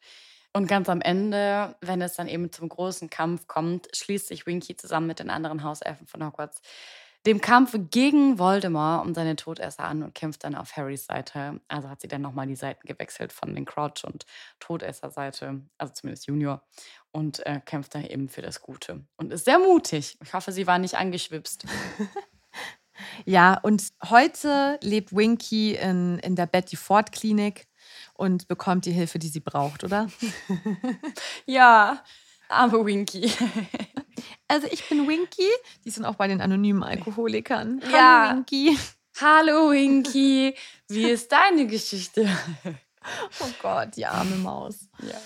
Und ganz am Ende, wenn es dann eben zum großen Kampf kommt, schließt sich Winky zusammen mit den anderen Hauselfen von Hogwarts dem Kampf gegen Voldemort und seine Todesser an und kämpft dann auf Harrys Seite. Also hat sie dann nochmal die Seiten gewechselt von den Crouch- und Todesser-Seite, also zumindest Junior, und äh, kämpft dann eben für das Gute. Und ist sehr mutig. Ich hoffe, sie war nicht angeschwipst. ja, und heute lebt Winky in, in der Betty Ford Klinik und bekommt die Hilfe, die sie braucht, oder? ja, arme Winky. Also ich bin Winky. Die sind auch bei den anonymen Alkoholikern. Hallo ja. Winky. Hallo Winky. Wie ist deine Geschichte? Oh Gott, die arme Maus. Ja.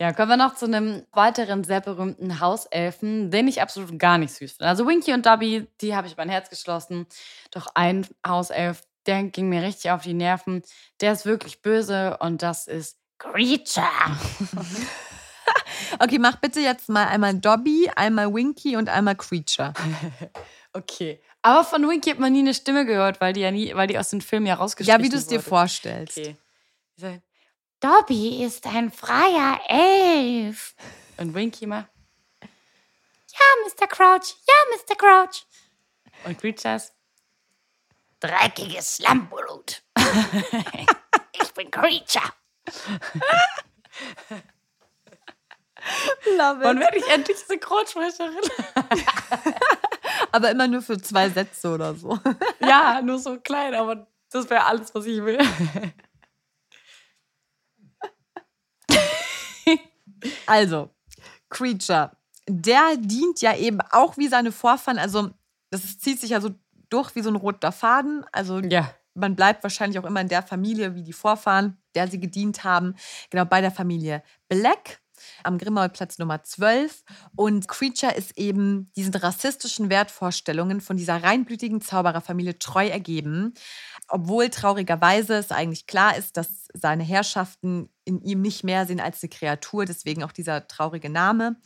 Ja, kommen wir noch zu einem weiteren sehr berühmten Hauselfen, den ich absolut gar nicht süß finde. Also Winky und Dobby, die habe ich mein Herz geschlossen. Doch ein Hauself, der ging mir richtig auf die Nerven. Der ist wirklich böse und das ist Creature. okay, mach bitte jetzt mal einmal Dobby, einmal Winky und einmal Creature. okay. Aber von Winky hat man nie eine Stimme gehört, weil die ja nie, weil die aus den Filmen ja rausgeschnitten Ja, wie du es dir vorstellst. Okay. Dobby ist ein freier Elf. Und Winky macht. Ja, Mr. Crouch. Ja, Mr. Crouch. Und Creature ist dreckiges Slammblut. ich bin Creature. Love it. Wann werde ich endlich Synchronsprecherin? aber immer nur für zwei Sätze oder so. ja, nur so klein, aber das wäre alles, was ich will. also, Creature. Der dient ja eben auch wie seine Vorfahren, also das zieht sich ja so durch wie so ein roter Faden. Also ja. man bleibt wahrscheinlich auch immer in der Familie wie die Vorfahren, der sie gedient haben. Genau bei der Familie Black. am Grimmauld-Platz Nummer 12. Und Creature ist eben diesen rassistischen Wertvorstellungen von dieser reinblütigen Zaubererfamilie treu ergeben. Obwohl traurigerweise es eigentlich klar ist, dass seine Herrschaften in ihm nicht mehr sehen als eine Kreatur, deswegen auch dieser traurige Name.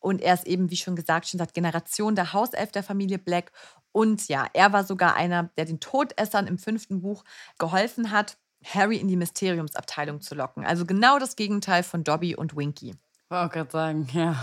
Und er ist eben, wie schon gesagt, schon seit Generationen der Hauself der Familie Black. Und ja, er war sogar einer, der den Todessern im fünften Buch geholfen hat, Harry in die Mysteriumsabteilung zu locken. Also genau das Gegenteil von Dobby und Winky. Wollte gerade sagen, ja.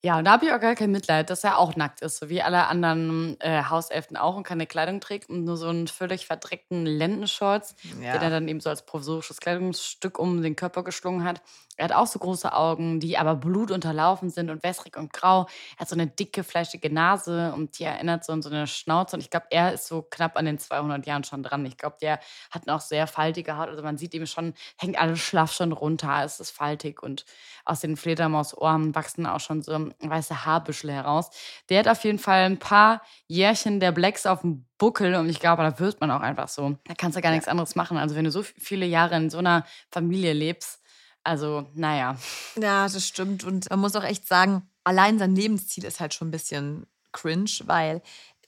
Ja, und da habe ich auch gar kein Mitleid, dass er auch nackt ist, so wie alle anderen äh, Hauselfen auch und keine Kleidung trägt und nur so einen völlig verdreckten Lendenshorts, Ja. den er dann eben so als provisorisches Kleidungsstück um den Körper geschlungen hat. Er hat auch so große Augen, die aber blutunterlaufen sind und wässrig und grau. Er hat so eine dicke, fleischige Nase und die erinnert so an so eine Schnauze. Und ich glaube, er ist so knapp an den 200 Jahren schon dran. Ich glaube, der hat noch sehr faltige Haut. Also man sieht ihm schon, hängt alles schlaff schon runter. Es ist faltig und aus den Fledermausohren wachsen auch schon so weiße Haarbüschel heraus. Der hat auf jeden Fall ein paar Jährchen der Blacks auf dem Buckel und ich glaube, da wird man auch einfach so. Da kannst du gar nichts anderes machen. Also wenn du so viele Jahre in so einer Familie lebst, also naja. Ja, das stimmt. Und man muss auch echt sagen, allein sein Lebensziel ist halt schon ein bisschen cringe, weil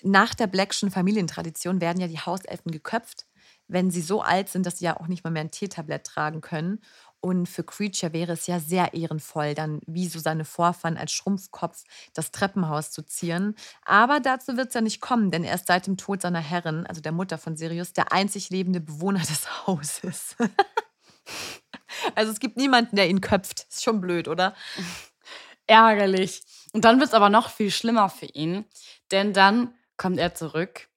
nach der Blackschen Familientradition werden ja die Hauselfen geköpft, wenn sie so alt sind, dass sie ja auch nicht mal mehr ein Teetablett tragen können. Und für Creature wäre es ja sehr ehrenvoll, dann wie so seine Vorfahren als Schrumpfkopf das Treppenhaus zu zieren. Aber dazu wird es ja nicht kommen, denn er ist seit dem Tod seiner Herrin, also der Mutter von Sirius, der einzig lebende Bewohner des Hauses. Also es gibt niemanden, der ihn köpft. Ist schon blöd, oder? Ärgerlich. Und dann wird es aber noch viel schlimmer für ihn, denn dann kommt er zurück.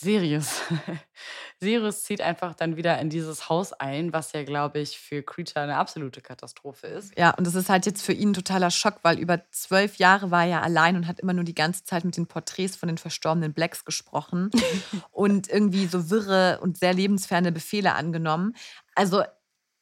Sirius. Sirius zieht einfach dann wieder in dieses Haus ein, was ja, glaube ich, für Creature eine absolute Katastrophe ist. Ja, und das ist halt jetzt für ihn ein totaler Schock, weil über zwölf Jahre war er allein und hat immer nur die ganze Zeit mit den Porträts von den verstorbenen Blacks gesprochen und irgendwie so wirre und sehr lebensferne Befehle angenommen. Also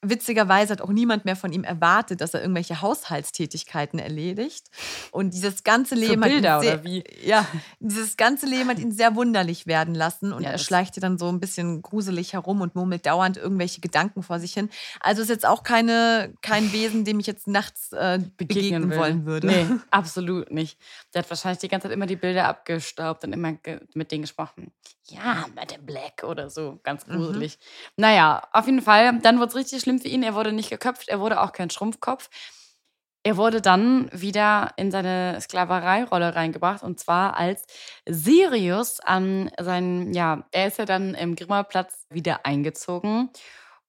witzigerweise hat auch niemand mehr von ihm erwartet, dass er irgendwelche Haushaltstätigkeiten erledigt. Und dieses ganze Leben hat ihn Bilder, sehr, oder wie? Ja, dieses ganze Leben hat ihn sehr wunderlich werden lassen und Ja, er das- schleicht hier dann so ein bisschen gruselig herum und murmelt dauernd irgendwelche Gedanken vor sich hin. Also ist jetzt auch keine, kein Wesen, dem ich jetzt nachts äh, begegnen, will. wollen würde. Nee, absolut nicht. Der hat wahrscheinlich die ganze Zeit immer die Bilder abgestaubt und immer mit denen gesprochen. Ja, Madame Black oder so. Ganz Mhm. gruselig. Naja, auf jeden Fall. Dann wurde es richtig schlimm für ihn. Er wurde nicht geköpft, er wurde auch kein Schrumpfkopf. Er wurde dann wieder in seine Sklavereirolle reingebracht und zwar als Sirius an seinen, ja, er ist ja dann im Grimmerplatz wieder eingezogen.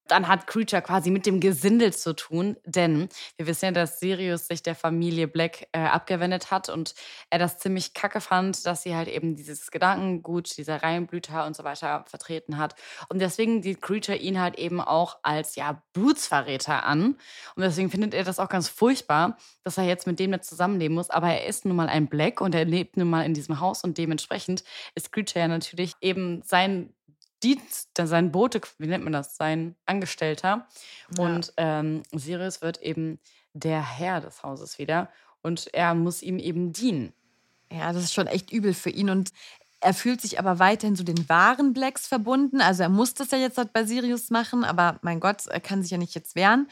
Dann hat Creature quasi mit dem Gesindel zu tun, denn wir wissen ja, dass Sirius sich der Familie Black äh, abgewendet hat und er das ziemlich kacke fand, dass sie halt eben dieses Gedankengut, dieser Reihenblüter und so weiter vertreten hat. Und deswegen sieht Creature ihn halt eben auch als ja Blutsverräter an. Und deswegen findet er das auch ganz furchtbar, dass er jetzt mit dem nicht zusammenleben muss. Aber er ist nun mal ein Black und er lebt nun mal in diesem Haus und dementsprechend ist Creature ja natürlich eben sein Dienst, sein Bote, wie nennt man das, sein Angestellter. Ja. Und ähm, Sirius wird eben der Herr des Hauses wieder und er muss ihm eben dienen. Ja, das ist schon echt übel für ihn und er fühlt sich aber weiterhin so den wahren Blacks verbunden. Also er muss das ja jetzt halt bei Sirius machen, aber mein Gott, er kann sich ja nicht jetzt wehren.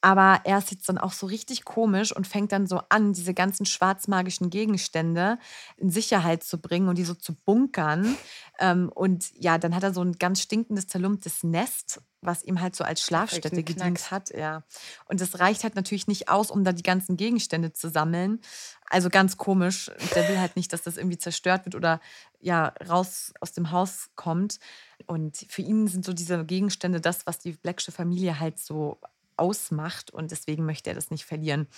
Aber er ist jetzt dann auch so richtig komisch und fängt dann so an, diese ganzen schwarzmagischen Gegenstände in Sicherheit zu bringen und die so zu bunkern. Ähm, und ja, dann hat er so ein ganz stinkendes, zerlumptes Nest, was ihm halt so als Schlafstätte gedient hat. Ja. Und das reicht halt natürlich nicht aus, um da die ganzen Gegenstände zu sammeln. Also ganz komisch. Der will halt nicht, dass das irgendwie zerstört wird oder ja, raus aus dem Haus kommt. Und für ihn sind so diese Gegenstände das, was die Blacksche Familie halt so ausmacht. Und deswegen möchte er das nicht verlieren.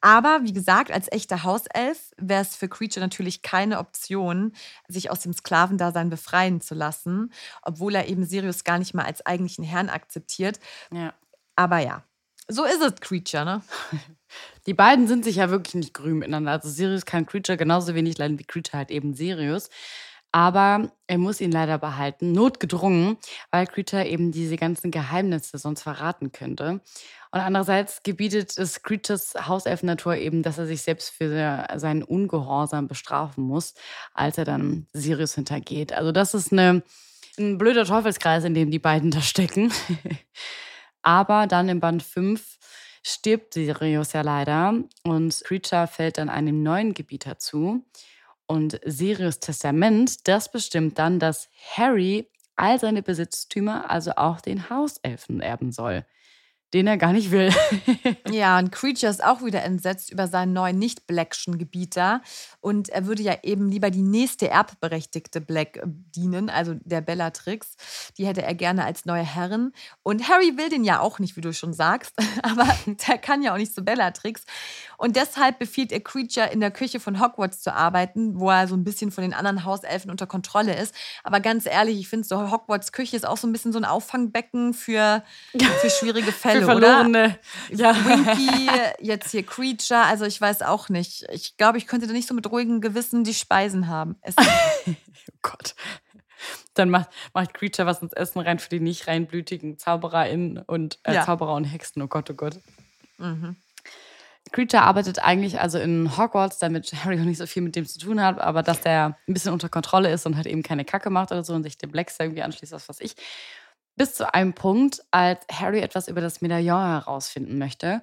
Aber wie gesagt, als echter Hauself wäre es für Creature natürlich keine Option, sich aus dem Sklavendasein befreien zu lassen, obwohl er eben Sirius gar nicht mal als eigentlichen Herrn akzeptiert. Ja. Aber ja, so ist es, Creature, ne? Die beiden sind sich ja wirklich nicht grün miteinander. Also Sirius kann Creature genauso wenig leiden wie Creature halt eben Sirius. Aber er muss ihn leider behalten, notgedrungen, weil Creature eben diese ganzen Geheimnisse sonst verraten könnte. Und andererseits gebietet es Creatures Hauselfennatur eben, dass er sich selbst für seinen Ungehorsam bestrafen muss, als er dann Sirius hintergeht. Also das ist eine, ein blöder Teufelskreis, in dem die beiden da stecken. Aber dann im Band 5 stirbt Sirius ja leider und Creature fällt dann einem neuen Gebieter zu. Und Sirius Testament, das bestimmt dann, dass Harry all seine Besitztümer, also auch den Hauselfen, erben soll den er gar nicht will. ja, und Creature ist auch wieder entsetzt über seinen neuen nicht-Blackschen Gebieter. Und er würde ja eben lieber die nächste erbberechtigte Black dienen, also der Bellatrix. Die hätte er gerne als neue Herrin. Und Harry will den ja auch nicht, wie du schon sagst. Aber der kann ja auch nicht zu Bellatrix. Und deshalb befiehlt er Creature, in der Küche von Hogwarts zu arbeiten, wo er so ein bisschen von den anderen Hauselfen unter Kontrolle ist. Aber ganz ehrlich, ich finde so Hogwarts Küche ist auch so ein bisschen so ein Auffangbecken für, für schwierige Fälle verlorene. Oder? Ja. Winky, jetzt hier Creature. Also ich weiß auch nicht. Ich glaube, ich könnte da nicht so mit ruhigem Gewissen die Speisen haben. oh Gott. Dann macht, macht Creature was ins Essen rein für die nicht reinblütigen ZaubererInnen und äh, ja. Zauberer und Hexen. Oh Gott, oh Gott. Mhm. Creature arbeitet eigentlich also in Hogwarts, damit Harry auch nicht so viel mit dem zu tun hat, aber dass der ein bisschen unter Kontrolle ist und halt eben keine Kacke macht oder so und sich dem Blacks irgendwie anschließt, was weiß ich. Bis zu einem Punkt, als Harry etwas über das Medaillon herausfinden möchte.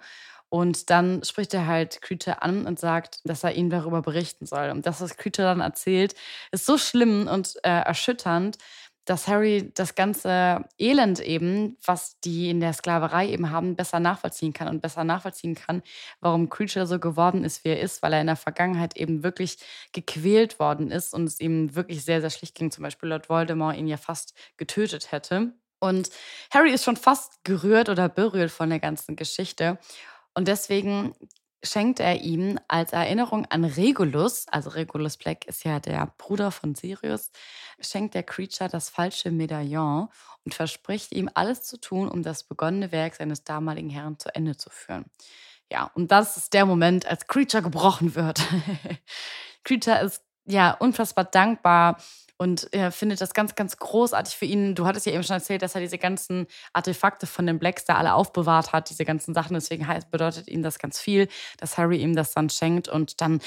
Und dann spricht er halt Creature an und sagt, dass er ihm darüber berichten soll. Und das, was Creature dann erzählt, ist so schlimm und äh, erschütternd, dass Harry das ganze Elend eben, was die in der Sklaverei eben haben, besser nachvollziehen kann und besser nachvollziehen kann, warum Creature so geworden ist, wie er ist, weil er in der Vergangenheit eben wirklich gequält worden ist und es ihm wirklich sehr, sehr schlicht ging. Zum Beispiel Lord Voldemort ihn ja fast getötet hätte. Und Harry ist schon fast gerührt oder berührt von der ganzen Geschichte. Und deswegen schenkt er ihm als Erinnerung an Regulus, also Regulus Black ist ja der Bruder von Sirius, schenkt der Creature das falsche Medaillon und verspricht ihm alles zu tun, um das begonnene Werk seines damaligen Herrn zu Ende zu führen. Ja, und das ist der Moment, als Creature gebrochen wird. Creature ist ja unfassbar dankbar und er findet das ganz, ganz großartig für ihn. Du hattest ja eben schon erzählt, dass er diese ganzen Artefakte von den Blacks da alle aufbewahrt hat, diese ganzen Sachen. Deswegen bedeutet ihm das ganz viel, dass Harry ihm das dann schenkt. Und dann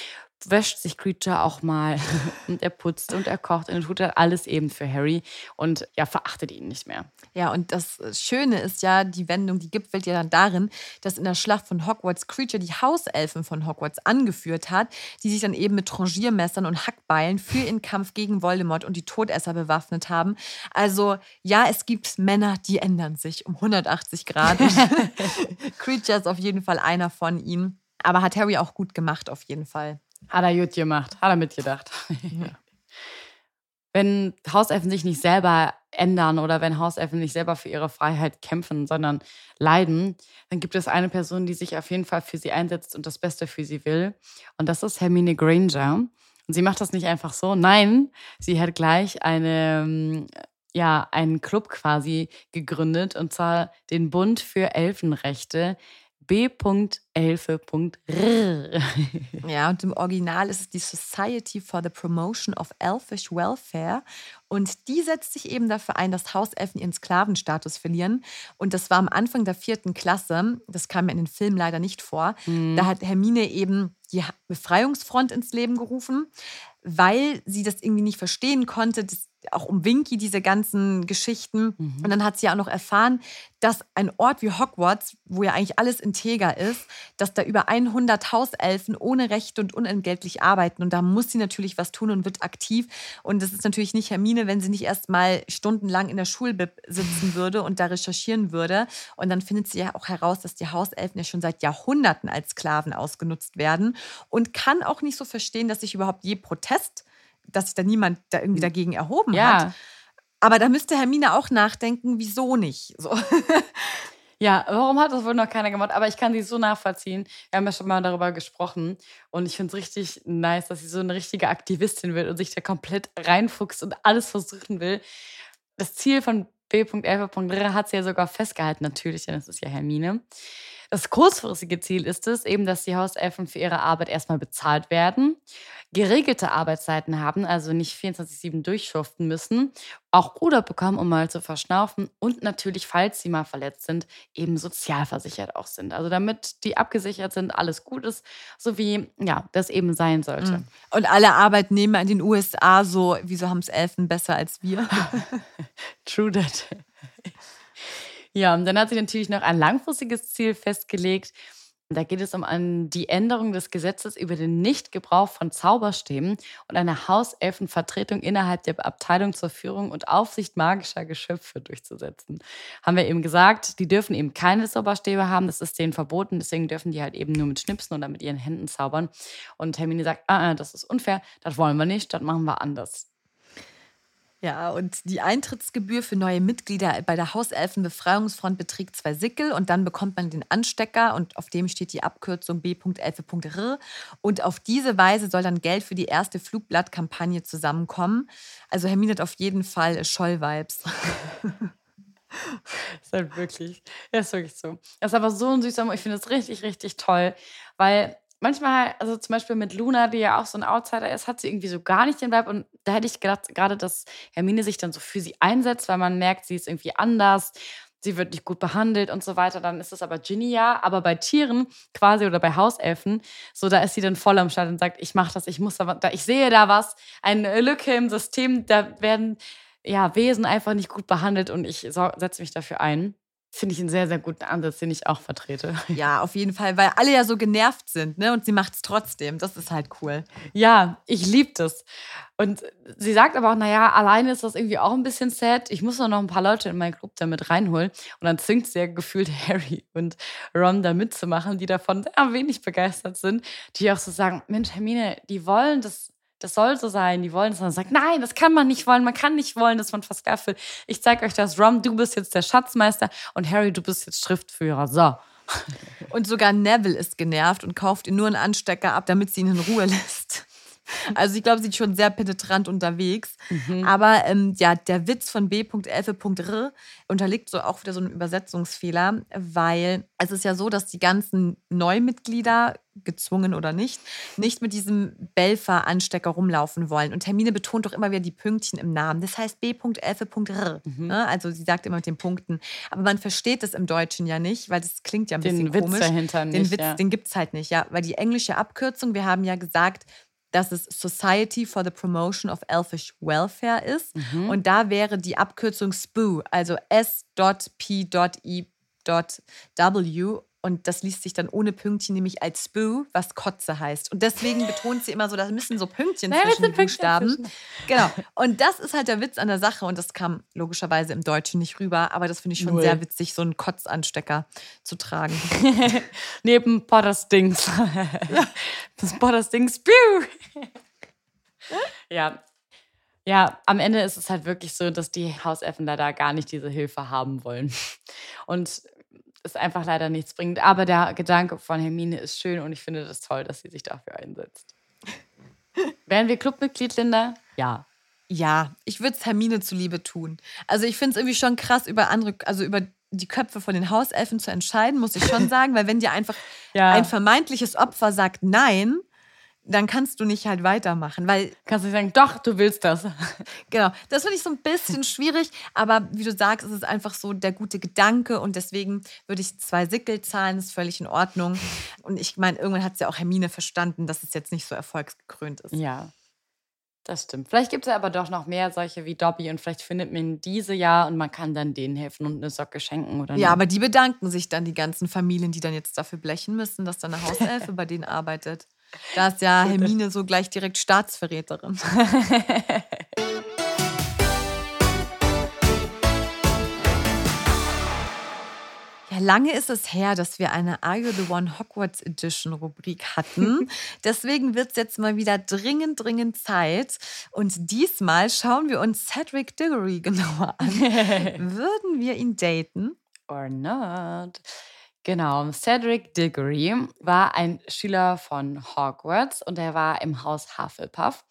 wäscht sich Creature auch mal und er putzt und er kocht und er tut alles eben für Harry und ja, verachtet ihn nicht mehr. Ja, und das Schöne ist ja, die Wendung, die gipfelt ja dann darin, dass in der Schlacht von Hogwarts Creature die Hauselfen von Hogwarts angeführt hat, die sich dann eben mit Trangiermessern und Hackbeilen für ihren Kampf gegen Voldemort und die Todesser bewaffnet haben. Also ja, es gibt Männer, die ändern sich um 180 Grad. Creature ist auf jeden Fall einer von ihnen. Aber hat Harry auch gut gemacht, auf jeden Fall. Hat er gut gemacht, hat er mitgedacht. Ja. wenn Hauselfen sich nicht selber ändern oder wenn Hauselfen nicht selber für ihre Freiheit kämpfen, sondern leiden, dann gibt es eine Person, die sich auf jeden Fall für sie einsetzt und das Beste für sie will. Und das ist Hermine Granger. Und sie macht das nicht einfach so. Nein, sie hat gleich eine, ja, einen Club quasi gegründet und zwar den Bund für Elfenrechte, B.Elfe.R. ja, und im Original ist es die Society for the Promotion of Elfish Welfare. Und die setzt sich eben dafür ein, dass Hauselfen ihren Sklavenstatus verlieren. Und das war am Anfang der vierten Klasse. Das kam mir in den Filmen leider nicht vor. Mhm. Da hat Hermine eben die Befreiungsfront ins Leben gerufen, weil sie das irgendwie nicht verstehen konnte, dass auch um Winky, diese ganzen Geschichten. Mhm. Und dann hat sie ja auch noch erfahren, dass ein Ort wie Hogwarts, wo ja eigentlich alles integer ist, dass da über 100 Hauselfen ohne Recht und unentgeltlich arbeiten. Und da muss sie natürlich was tun und wird aktiv. Und das ist natürlich nicht Hermine, wenn sie nicht erst mal stundenlang in der Schulbib sitzen würde und da recherchieren würde. Und dann findet sie ja auch heraus, dass die Hauselfen ja schon seit Jahrhunderten als Sklaven ausgenutzt werden und kann auch nicht so verstehen, dass sich überhaupt je Protest dass sich da niemand da irgendwie hm. dagegen erhoben ja. hat. Aber da müsste Hermine auch nachdenken, wieso nicht? So. Ja, warum hat das wohl noch keiner gemacht? Aber ich kann sie so nachvollziehen. Wir haben ja schon mal darüber gesprochen. Und ich finde es richtig nice, dass sie so eine richtige Aktivistin wird und sich da komplett reinfuchst und alles versuchen will. Das Ziel von B.11.R hat sie ja sogar festgehalten, natürlich, denn es ist ja Hermine. Das kurzfristige Ziel ist es eben, dass die Hauselfen für ihre Arbeit erstmal bezahlt werden, geregelte Arbeitszeiten haben, also nicht 24-7 durchschuften müssen, auch Urlaub bekommen, um mal zu verschnaufen und natürlich, falls sie mal verletzt sind, eben sozialversichert auch sind. Also damit die abgesichert sind, alles gut ist, so wie ja, das eben sein sollte. Mhm. Und alle Arbeitnehmer in den USA so, wieso haben es Elfen besser als wir? True that. Ja, und dann hat sie natürlich noch ein langfristiges Ziel festgelegt. Da geht es um die Änderung des Gesetzes über den Nichtgebrauch von Zauberstäben und eine Hauselfenvertretung innerhalb der Abteilung zur Führung und Aufsicht magischer Geschöpfe durchzusetzen. Haben wir eben gesagt, die dürfen eben keine Zauberstäbe haben, das ist denen verboten, deswegen dürfen die halt eben nur mit Schnipsen oder mit ihren Händen zaubern. Und Hermine sagt, ah, ah das ist unfair, das wollen wir nicht, das machen wir anders. Ja, und die Eintrittsgebühr für neue Mitglieder bei der Hauselfenbefreiungsfront beträgt zwei Sickel und dann bekommt man den Anstecker und auf dem steht die Abkürzung b.elfe.r und auf diese Weise soll dann Geld für die erste Flugblattkampagne zusammenkommen. Also Hermine hat auf jeden Fall Scholl-Vibes. ist halt wirklich, ja, ist wirklich so. Das ist aber so ein süßer, ich finde es richtig, richtig toll, weil manchmal, also zum Beispiel mit Luna, die ja auch so ein Outsider ist, hat sie irgendwie so gar nicht den Vibe. Und da hätte ich gedacht, gerade, dass Hermine sich dann so für sie einsetzt, weil man merkt, sie ist irgendwie anders, sie wird nicht gut behandelt und so weiter. Dann ist das aber Ginny ja. Aber bei Tieren quasi oder bei Hauselfen, so da ist sie dann voll am Start und sagt, ich mache das, ich muss da, ich sehe da was, eine Lücke im System, da werden ja Wesen einfach nicht gut behandelt und ich setze mich dafür ein finde ich einen sehr, sehr guten Ansatz, den ich auch vertrete. Ja, auf jeden Fall, weil alle ja so genervt sind, ne? Und sie macht es trotzdem. Das ist halt cool. Ja, ich liebe das. Und sie sagt aber auch, naja, alleine ist das irgendwie auch ein bisschen sad. Ich muss noch ein paar Leute in meinen Club damit reinholen. Und dann zwingt sie ja gefühlt Harry und Ron da mitzumachen, die davon sehr wenig begeistert sind, die auch so sagen, Mensch, Hermine, die wollen das das soll so sein, die wollen es. Und dann sagt, nein, das kann man nicht wollen, man kann nicht wollen, dass man versklavt Ich zeige euch das, Rom, du bist jetzt der Schatzmeister und Harry, du bist jetzt Schriftführer. So. Und sogar Neville ist genervt und kauft ihn nur einen Anstecker ab, damit sie ihn in Ruhe lässt. Also ich glaube, sie ist schon sehr penetrant unterwegs. Mhm. Aber ähm, ja, der Witz von B.11.r unterliegt so auch wieder so einem Übersetzungsfehler, weil es ist ja so, dass die ganzen Neumitglieder, gezwungen oder nicht, nicht mit diesem Belfer-Anstecker rumlaufen wollen. Und Hermine betont doch immer wieder die Pünktchen im Namen. Das heißt B.11.r. Mhm. Ne? Also sie sagt immer mit den Punkten. Aber man versteht das im Deutschen ja nicht, weil das klingt ja ein den bisschen Witz komisch. Dahinter den nicht, Witz, ja. den gibt es halt nicht, ja. Weil die englische Abkürzung, wir haben ja gesagt, dass es Society for the Promotion of Elfish Welfare ist. Mhm. Und da wäre die Abkürzung SPOO, also S.P.I.W. Und das liest sich dann ohne Pünktchen nämlich als Spoo, was Kotze heißt. Und deswegen betont sie immer so, da müssen so Pünktchen Nein, zwischen sind Buchstaben. Pünktchen Genau. Und das ist halt der Witz an der Sache. Und das kam logischerweise im Deutschen nicht rüber. Aber das finde ich schon Null. sehr witzig, so einen Kotzanstecker zu tragen. Neben Potters Dings. das Potters Dings. Piu! ja. Ja, am Ende ist es halt wirklich so, dass die Hauselfen leider gar nicht diese Hilfe haben wollen. Und es einfach leider nichts bringt. Aber der Gedanke von Hermine ist schön und ich finde das toll, dass sie sich dafür einsetzt. Wären wir Clubmitglied, Linda? Ja. Ja, ich würde es Hermine zuliebe tun. Also ich finde es irgendwie schon krass, über andere, also über die Köpfe von den Hauselfen zu entscheiden, muss ich schon sagen, weil wenn dir einfach Ja. ein vermeintliches Opfer sagt Nein, dann kannst du nicht halt weitermachen, weil Kannst du sagen, doch, du willst das. genau, das finde ich so ein bisschen schwierig, aber wie du sagst, es ist einfach so der gute Gedanke und deswegen würde ich zwei Sickel zahlen, ist völlig in Ordnung. Und ich meine, irgendwann hat es ja auch Hermine verstanden, dass es jetzt nicht so erfolgsgekrönt ist. Ja, das stimmt. Vielleicht gibt es ja aber doch noch mehr solche wie Dobby und vielleicht findet man diese ja und man kann dann denen helfen und eine Socke schenken oder Ja, nicht. aber die bedanken sich dann, die ganzen Familien, die dann jetzt dafür blechen müssen, dass da eine Hauselfe bei denen arbeitet. Da ist ja Hermine so gleich direkt Staatsverräterin. Ja, lange ist es her, dass wir eine Are You the One Hogwarts Edition Rubrik hatten. Deswegen wird es jetzt mal wieder dringend, dringend Zeit. Und diesmal schauen wir uns Cedric Diggory genauer an. Würden wir ihn daten? Or not. Genau, Cedric Diggory war ein Schüler von Hogwarts und er war im Haus Hufflepuff.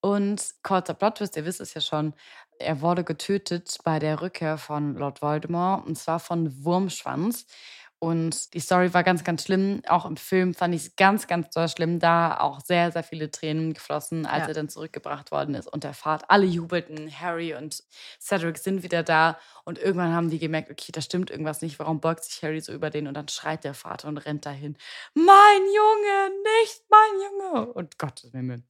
Und kurzer Plot-Twist, ihr wisst es ja schon, er wurde getötet bei der Rückkehr von Lord Voldemort und zwar von Wurmschwanz. Und die Story war ganz, ganz schlimm. Auch im Film fand ich es ganz, ganz doll schlimm. Da auch sehr, sehr viele Tränen geflossen, als Ja. er dann zurückgebracht worden ist. Und der Fahrt, alle jubelten. Harry und Cedric sind wieder da. Und irgendwann haben die gemerkt, okay, da stimmt irgendwas nicht. Warum beugt sich Harry so über den? Und dann schreit der Vater und rennt dahin. Mein Junge, nicht mein Junge. Und Gottes Himmel.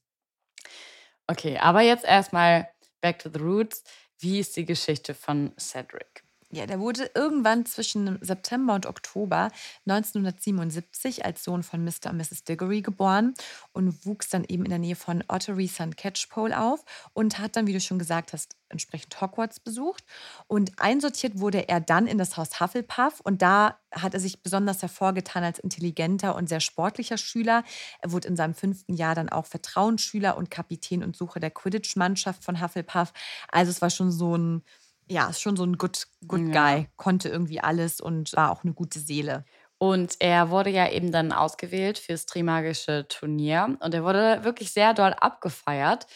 Okay, aber jetzt erstmal back to the roots. Wie ist die Geschichte von Cedric? Ja, der wurde irgendwann zwischen September und Oktober 1977 als Sohn von Mr. und Mrs. Diggory geboren und wuchs dann eben in der Nähe von Ottery St. Catchpole auf und hat dann, wie du schon gesagt hast, entsprechend Hogwarts besucht. Und einsortiert wurde er dann in das Haus Hufflepuff und da hat er sich besonders hervorgetan als intelligenter und sehr sportlicher Schüler. Er wurde in seinem fünften Jahr dann auch Vertrauensschüler und Kapitän und Sucher der Quidditch-Mannschaft von Hufflepuff. Also es war schon so ein ja, ist schon so ein Good, good Ja. Guy, konnte irgendwie alles und war auch eine gute Seele. Und er wurde ja eben dann ausgewählt fürs Trimagische Turnier. Und er wurde wirklich sehr doll abgefeiert.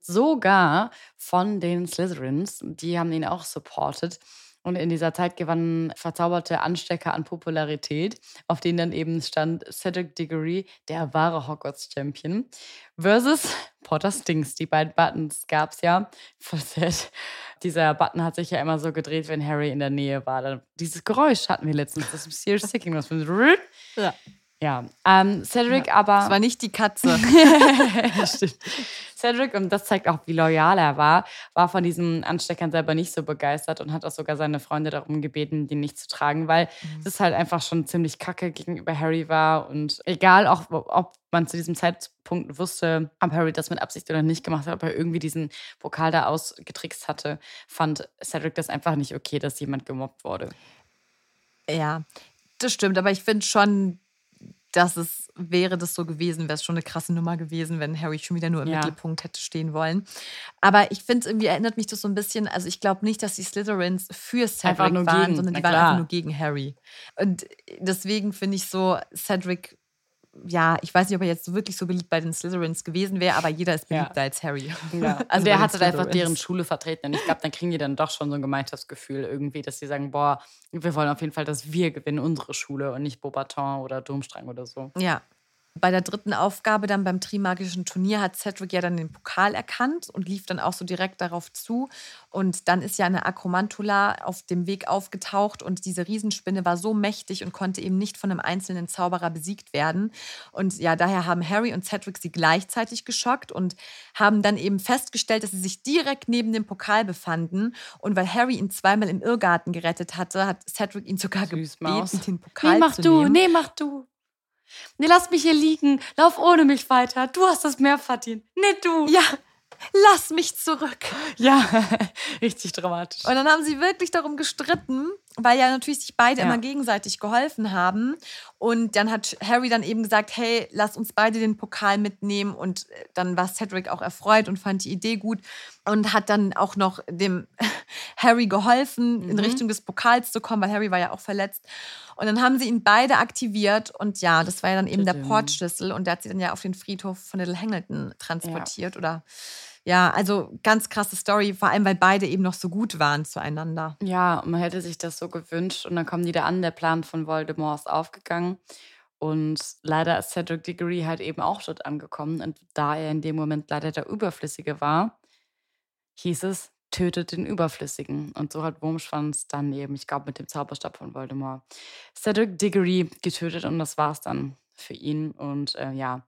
Sogar von den Slytherins. Die haben ihn auch supported. Und in dieser Zeit gewannen verzauberte Anstecker an Popularität, auf denen dann eben stand Cedric Diggory, der wahre Hogwarts-Champion, versus Potter Stinks. Die beiden Buttons gab es ja. Voll sad. Dieser Button hat sich ja immer so gedreht, wenn Harry in der Nähe war. Dann, dieses Geräusch hatten wir letztens, das Mysterious Sticking, was Ja. Ja, ähm, Cedric aber. Das war nicht die Katze. Stimmt. Cedric, und das zeigt auch, wie loyal er war, war von diesen Ansteckern selber nicht so begeistert und hat auch sogar seine Freunde darum gebeten, die nicht zu tragen, weil es halt einfach schon ziemlich kacke gegenüber Harry war. Und egal, auch ob man zu diesem Zeitpunkt wusste, ob Harry das mit Absicht oder nicht gemacht hat, ob er irgendwie diesen Pokal da ausgetrickst hatte, fand Cedric das einfach nicht okay, dass jemand gemobbt wurde. ja, das stimmt. Aber ich finde schon, dass es wäre das so gewesen, wäre es schon eine krasse Nummer gewesen, wenn Harry schon wieder nur im Ja. Mittelpunkt hätte stehen wollen. Aber ich finde, irgendwie erinnert mich das so ein bisschen, also ich glaube nicht, dass die Slytherins für Cedric waren, gegen, sondern die na waren klar. einfach nur gegen Harry. Und deswegen finde ich so, Cedric, ja, ich weiß nicht, ob er jetzt wirklich so beliebt bei den Slytherins gewesen wäre, aber jeder ist Ja. beliebter als Harry. Ja. Also also der hatte da einfach Slytherins. deren Schule vertreten. Und ich glaube, dann kriegen die dann doch schon so ein Gemeinschaftsgefühl irgendwie, dass sie sagen, boah, wir wollen auf jeden Fall, dass wir gewinnen, unsere Schule und nicht Beaubaton oder Domstrang oder so. Ja. Bei der dritten Aufgabe dann beim Trimagischen Turnier hat Cedric ja dann den Pokal erkannt und lief dann auch so direkt darauf zu. Und dann ist ja eine Akromantula auf dem Weg aufgetaucht und diese Riesenspinne war so mächtig und konnte eben nicht von einem einzelnen Zauberer besiegt werden. Und ja, daher haben Harry und Cedric sie gleichzeitig geschockt und haben dann eben festgestellt, dass sie sich direkt neben dem Pokal befanden. Und weil Harry ihn zweimal im Irrgarten gerettet hatte, hat Cedric ihn sogar Süßmaus. gebeten, den Pokal Nee, mach zu du, nehmen. nee, mach du. Nee, lass mich hier liegen. Lauf ohne mich weiter. Du hast das mehr verdient. Nee, du. Ja, lass mich zurück. Ja, richtig dramatisch. Und dann haben sie wirklich darum gestritten, weil ja natürlich sich beide Ja. immer gegenseitig geholfen haben. Und dann hat Harry dann eben gesagt, hey, lass uns beide den Pokal mitnehmen. Und äh, dann war Cedric auch erfreut und fand die Idee gut und hat dann auch noch dem Harry geholfen, in Richtung des Pokals zu kommen, weil Harry war ja auch verletzt. Und dann haben sie ihn beide aktiviert und ja, das war ja dann eben der. Portschlüssel und der hat sie dann ja auf den Friedhof von Little Hamilton transportiert oder ja, also ganz krasse Story, vor allem weil beide eben noch so gut waren zueinander. Ja, man hätte sich das so gewünscht und dann kommen die da an, der Plan von Voldemort ist aufgegangen. Und leider ist Cedric Diggory halt eben auch dort angekommen. Und da er in dem Moment leider der Überflüssige war, hieß es, tötet den Überflüssigen. Und so hat Wurmschwanz dann eben, ich glaube, mit dem Zauberstab von Voldemort, Cedric Diggory getötet und das war's dann für ihn. Und äh, ja,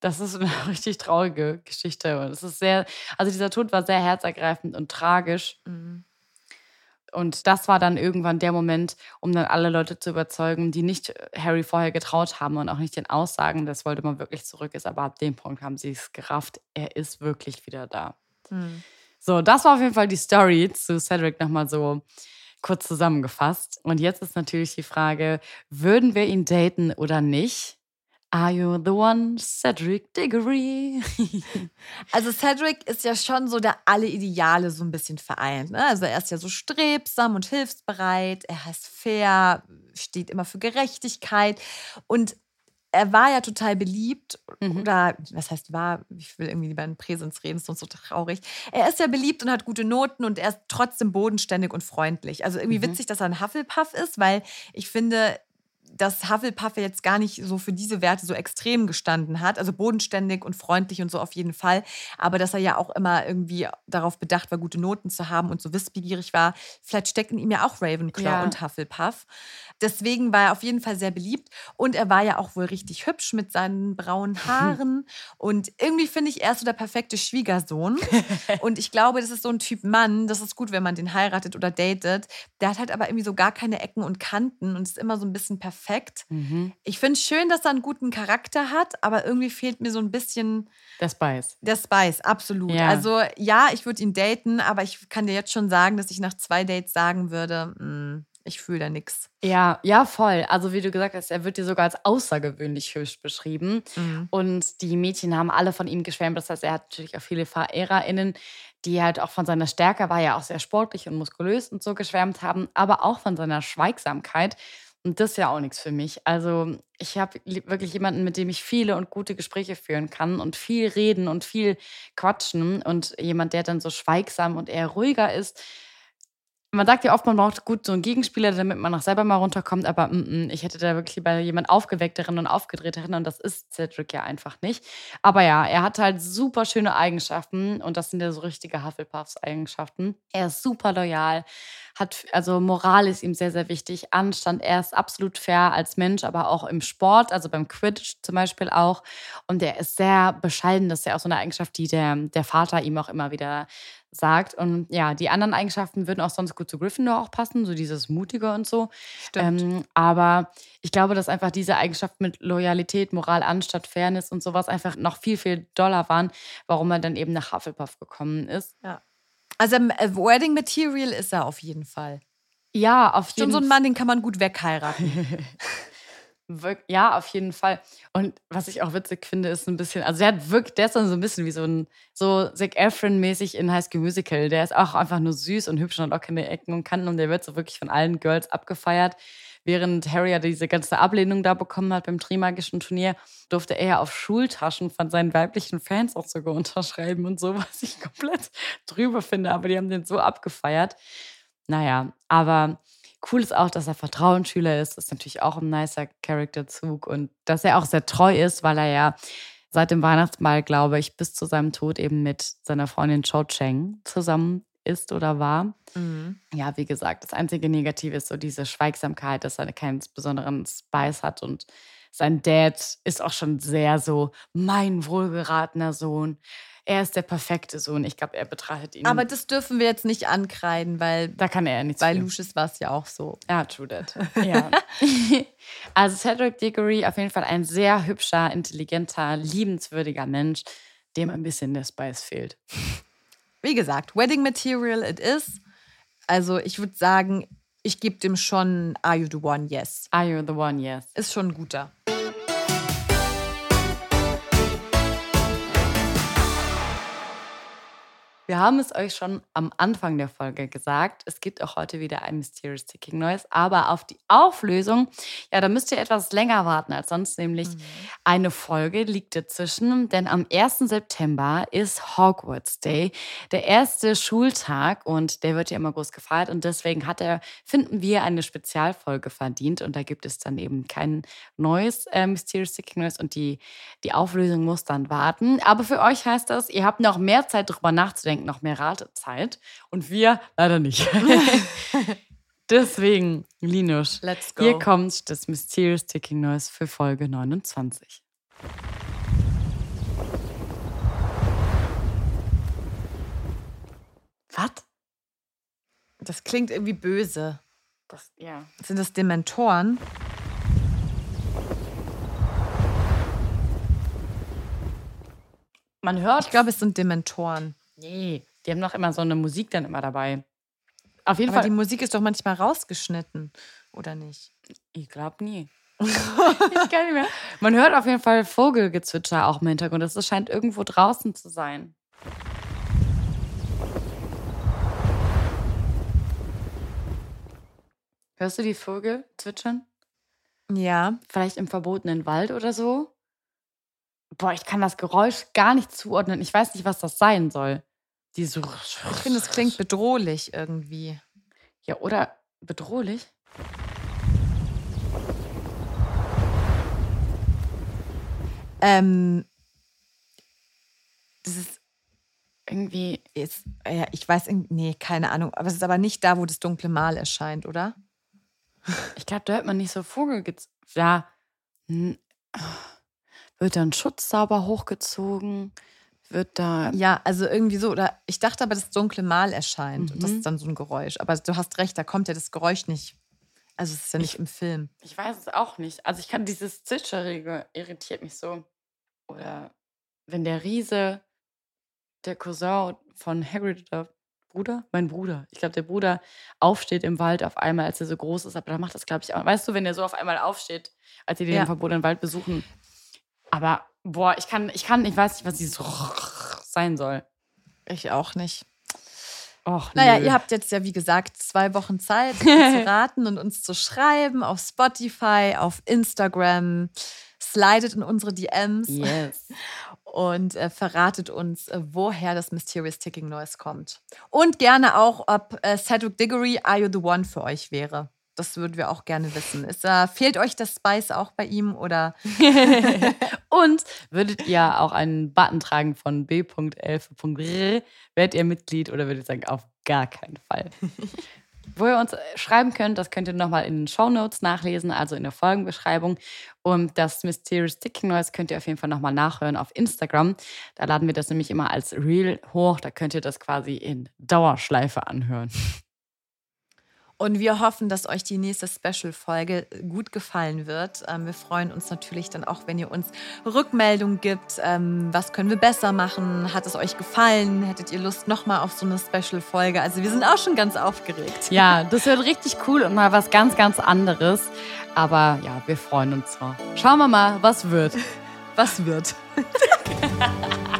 das ist eine richtig traurige Geschichte. Und es ist sehr, also dieser Tod war sehr herzergreifend und tragisch. Und das war dann irgendwann der Moment, um dann alle Leute zu überzeugen, die nicht Harry vorher getraut haben und auch nicht den Aussagen, dass Voldemort wirklich zurück ist. Aber ab dem Punkt haben sie es gerafft. Er ist wirklich wieder da. So, das war auf jeden Fall die Story zu Cedric nochmal so kurz zusammengefasst. Und jetzt ist natürlich die Frage, würden wir ihn daten oder nicht? Are you the one, Cedric Diggory? Also Cedric ist ja schon so, der alle Ideale so ein bisschen vereint. Ne? Also er ist ja so strebsam und hilfsbereit, er ist fair, steht immer für Gerechtigkeit und er war ja total beliebt oder was heißt war, ich will irgendwie lieber in Präsens reden, ist sonst so traurig. Er ist ja beliebt und hat gute Noten und er ist trotzdem bodenständig und freundlich. Also irgendwie witzig, dass er ein Hufflepuff ist, weil ich finde, dass Hufflepuff jetzt gar nicht so für diese Werte so extrem gestanden hat. Also bodenständig und freundlich und so auf jeden Fall. Aber dass er ja auch immer irgendwie darauf bedacht war, gute Noten zu haben und so wissbegierig war. Vielleicht steckt in ihm ja auch Ravenclaw Ja. und Hufflepuff. Deswegen war er auf jeden Fall sehr beliebt. Und er war ja auch wohl richtig hübsch mit seinen braunen Haaren. Und irgendwie finde ich, er ist so der perfekte Schwiegersohn. und ich glaube, das ist so ein Typ Mann. Das ist gut, wenn man den heiratet oder datet. Der hat halt aber irgendwie so gar keine Ecken und Kanten und ist immer so ein bisschen perfekt. Mhm. Ich finde es schön, dass er einen guten Charakter hat, aber irgendwie fehlt mir so ein bisschen Der Spice. der Spice, absolut. Ja. Also ja, ich würde ihn daten, aber ich kann dir jetzt schon sagen, dass ich nach zwei Dates sagen würde, "Mm, ich fühle da nichts. Ja, ja, voll. Also wie du gesagt hast, er wird dir sogar als außergewöhnlich hübsch beschrieben. Mhm. Und die Mädchen haben alle von ihm geschwärmt. Das heißt, er hat natürlich auch viele VerehrerInnen, die halt auch von seiner Stärke, war ja auch sehr sportlich und muskulös und so geschwärmt haben, aber auch von seiner Schweigsamkeit. Und das ist ja auch nichts für mich. Also ich habe wirklich jemanden, mit dem ich viele und gute Gespräche führen kann und viel reden und viel quatschen. Und jemand, der dann so schweigsam und eher ruhiger ist, man sagt ja oft, man braucht gut so einen Gegenspieler, damit man auch selber mal runterkommt, aber mm, mm, ich hätte da wirklich lieber jemand aufgeweckteren und aufgedrehteren und das ist Cedric ja einfach nicht. Aber ja, er hat halt super schöne Eigenschaften und das sind ja so richtige Hufflepuffs-Eigenschaften. Er ist super loyal, hat, also Moral ist ihm sehr, sehr wichtig, Anstand, er ist absolut fair als Mensch, aber auch im Sport, also beim Quidditch zum Beispiel auch. Und er ist sehr bescheiden, das ist ja auch so eine Eigenschaft, die der, der Vater ihm auch immer wieder sagt. Und ja, die anderen Eigenschaften würden auch sonst gut zu Gryffindor auch passen, so dieses Mutige und so. Ähm, aber ich glaube, dass einfach diese Eigenschaften mit Loyalität, Moral, Anstatt Fairness und sowas einfach noch viel, viel doller waren, warum er dann eben nach Hufflepuff gekommen ist. Also ähm, äh, Wedding Material ist er auf jeden Fall. Ja, auf Schon jeden so ein Mann, den kann man gut wegheiraten. Ja, auf jeden Fall. Und was ich auch witzig finde, ist ein bisschen, also der hat wirklich, der ist dann so ein bisschen wie so ein, so Zac Efron-mäßig in High School Musical. Der ist auch einfach nur süß und hübsch und keine Ecken und Kanten und der wird so wirklich von allen Girls abgefeiert. Während Harry ja diese ganze Ablehnung da bekommen hat beim Trimagischen Turnier, durfte er ja auf Schultaschen von seinen weiblichen Fans auch sogar unterschreiben und so, was ich komplett drüber finde. Aber die haben den so abgefeiert. Naja, aber cool ist auch, dass er Vertrauensschüler ist. Das ist natürlich auch ein nicer Charakterzug. Und dass er auch sehr treu ist, weil er ja seit dem Weihnachtsball, glaube ich, bis zu seinem Tod eben mit seiner Freundin Cho Cheng zusammen ist oder war. Mhm. Ja, wie gesagt, das einzige Negative ist so diese Schweigsamkeit, dass er keinen besonderen Spice hat und sein Dad ist auch schon sehr so mein wohlgeratener Sohn. Er ist der perfekte Sohn. Ich glaube, er betrachtet ihn. Aber das dürfen wir jetzt nicht ankreiden, weil da kann er ja nichts bei. Lucius war es ja auch so. Ja, true that. Ja. also Cedric Diggory auf jeden Fall ein sehr hübscher, intelligenter, liebenswürdiger Mensch, dem ein bisschen der Spice fehlt. Wie gesagt, Wedding Material it is. Also ich würde sagen, ich gebe dem schon Are You the One? Yes. Are you the one? Yes. Ist schon ein guter. Wir haben es euch schon am Anfang der Folge gesagt. Es gibt auch heute wieder ein Mysterious Ticking Noise. Aber auf die Auflösung, ja, da müsst ihr etwas länger warten als sonst. Nämlich eine Folge liegt dazwischen. Denn am 1. September ist Hogwarts Day, der erste Schultag. Und der wird ja immer groß gefeiert. Und deswegen hat er, finden wir, eine Spezialfolge verdient. Und da gibt es dann eben kein neues äh, Mysterious Ticking Noise. Und die, die Auflösung muss dann warten. Aber für euch heißt das, ihr habt noch mehr Zeit, darüber nachzudenken, noch mehr Ratezeit. Und wir leider nicht. Deswegen, Linus, Let's go. hier kommt das Mysterious Ticking Noise für Folge 29. Was? Das klingt irgendwie böse. Das, ja. Sind das Dementoren? Man hört. Ich glaube, es sind Dementoren. Nee, die haben doch immer so eine Musik dann immer dabei. Auf jeden Aber Fall. die Musik ist doch manchmal rausgeschnitten, oder nicht? Ich glaube nie. ich kann nicht mehr. Man hört auf jeden Fall Vogelgezwitscher auch im Hintergrund. Das scheint irgendwo draußen zu sein. Hörst du die Vögel zwitschern? Ja. Vielleicht im verbotenen Wald oder so? Boah, ich kann das Geräusch gar nicht zuordnen. Ich weiß nicht, was das sein soll. Die so. Ich finde, es klingt bedrohlich irgendwie. Ja, oder bedrohlich? Ähm, das ist irgendwie. Ist, ja, ich weiß, nee, keine Ahnung. Aber es ist aber nicht da, wo das dunkle Mal erscheint, oder? Ich glaube, da hört man nicht so Vogel. Ja. Wird dann Schutz sauber hochgezogen? Wird da. Ja, also irgendwie so. Oder ich dachte aber, das dunkle Mal erscheint. Und das Mhm. ist dann so ein Geräusch. Aber du hast recht, da kommt ja das Geräusch nicht. Also es ist ja nicht im Film. Ich weiß es auch nicht. Also ich kann dieses Zwitscherige irritiert mich so. Oder wenn der Riese, der Cousin von Hagrid oder Bruder, mein Bruder, ich glaube der Bruder aufsteht im Wald auf einmal, als er so groß ist, aber da macht das glaube ich auch. Weißt du, wenn der so auf einmal aufsteht, als sie den Ja. verbotenen Wald besuchen. Aber boah, ich kann, ich kann, ich weiß nicht, was dieses sein soll. Ich auch nicht. Och, Naja, nö. ihr habt jetzt ja, wie gesagt, zwei Wochen Zeit zu raten und uns zu schreiben auf Spotify, auf Instagram. Slidet in unsere DMs Yes. und äh, verratet uns, äh, woher das Mysterious Ticking Noise kommt. Und gerne auch, ob äh, Cedric Diggory Are You the One für euch wäre. Das würden wir auch gerne wissen. Ist, äh, fehlt euch das Spice auch bei ihm oder Und würdet ihr auch einen Button tragen von b.elf.r? Werdet ihr Mitglied oder würdet ihr sagen, auf gar keinen Fall? Wo ihr uns schreiben könnt, das könnt ihr nochmal in den Shownotes nachlesen, also in der Folgenbeschreibung. Und das Mysterious Ticking Noise könnt ihr auf jeden Fall nochmal nachhören auf Instagram. Da laden wir das nämlich immer als Reel hoch. Da könnt ihr das quasi in Dauerschleife anhören. Und wir hoffen, dass euch die nächste Special-Folge gut gefallen wird. Ähm, wir freuen uns natürlich dann auch, wenn ihr uns Rückmeldung gibt. Ähm, was können wir besser machen? Hat es euch gefallen? Hättet ihr Lust nochmal auf so eine Special-Folge? Also wir sind auch schon ganz aufgeregt. Ja, das wird richtig cool und mal was ganz, ganz anderes. Aber ja, wir freuen uns drauf. Schauen wir mal, was wird. Was wird?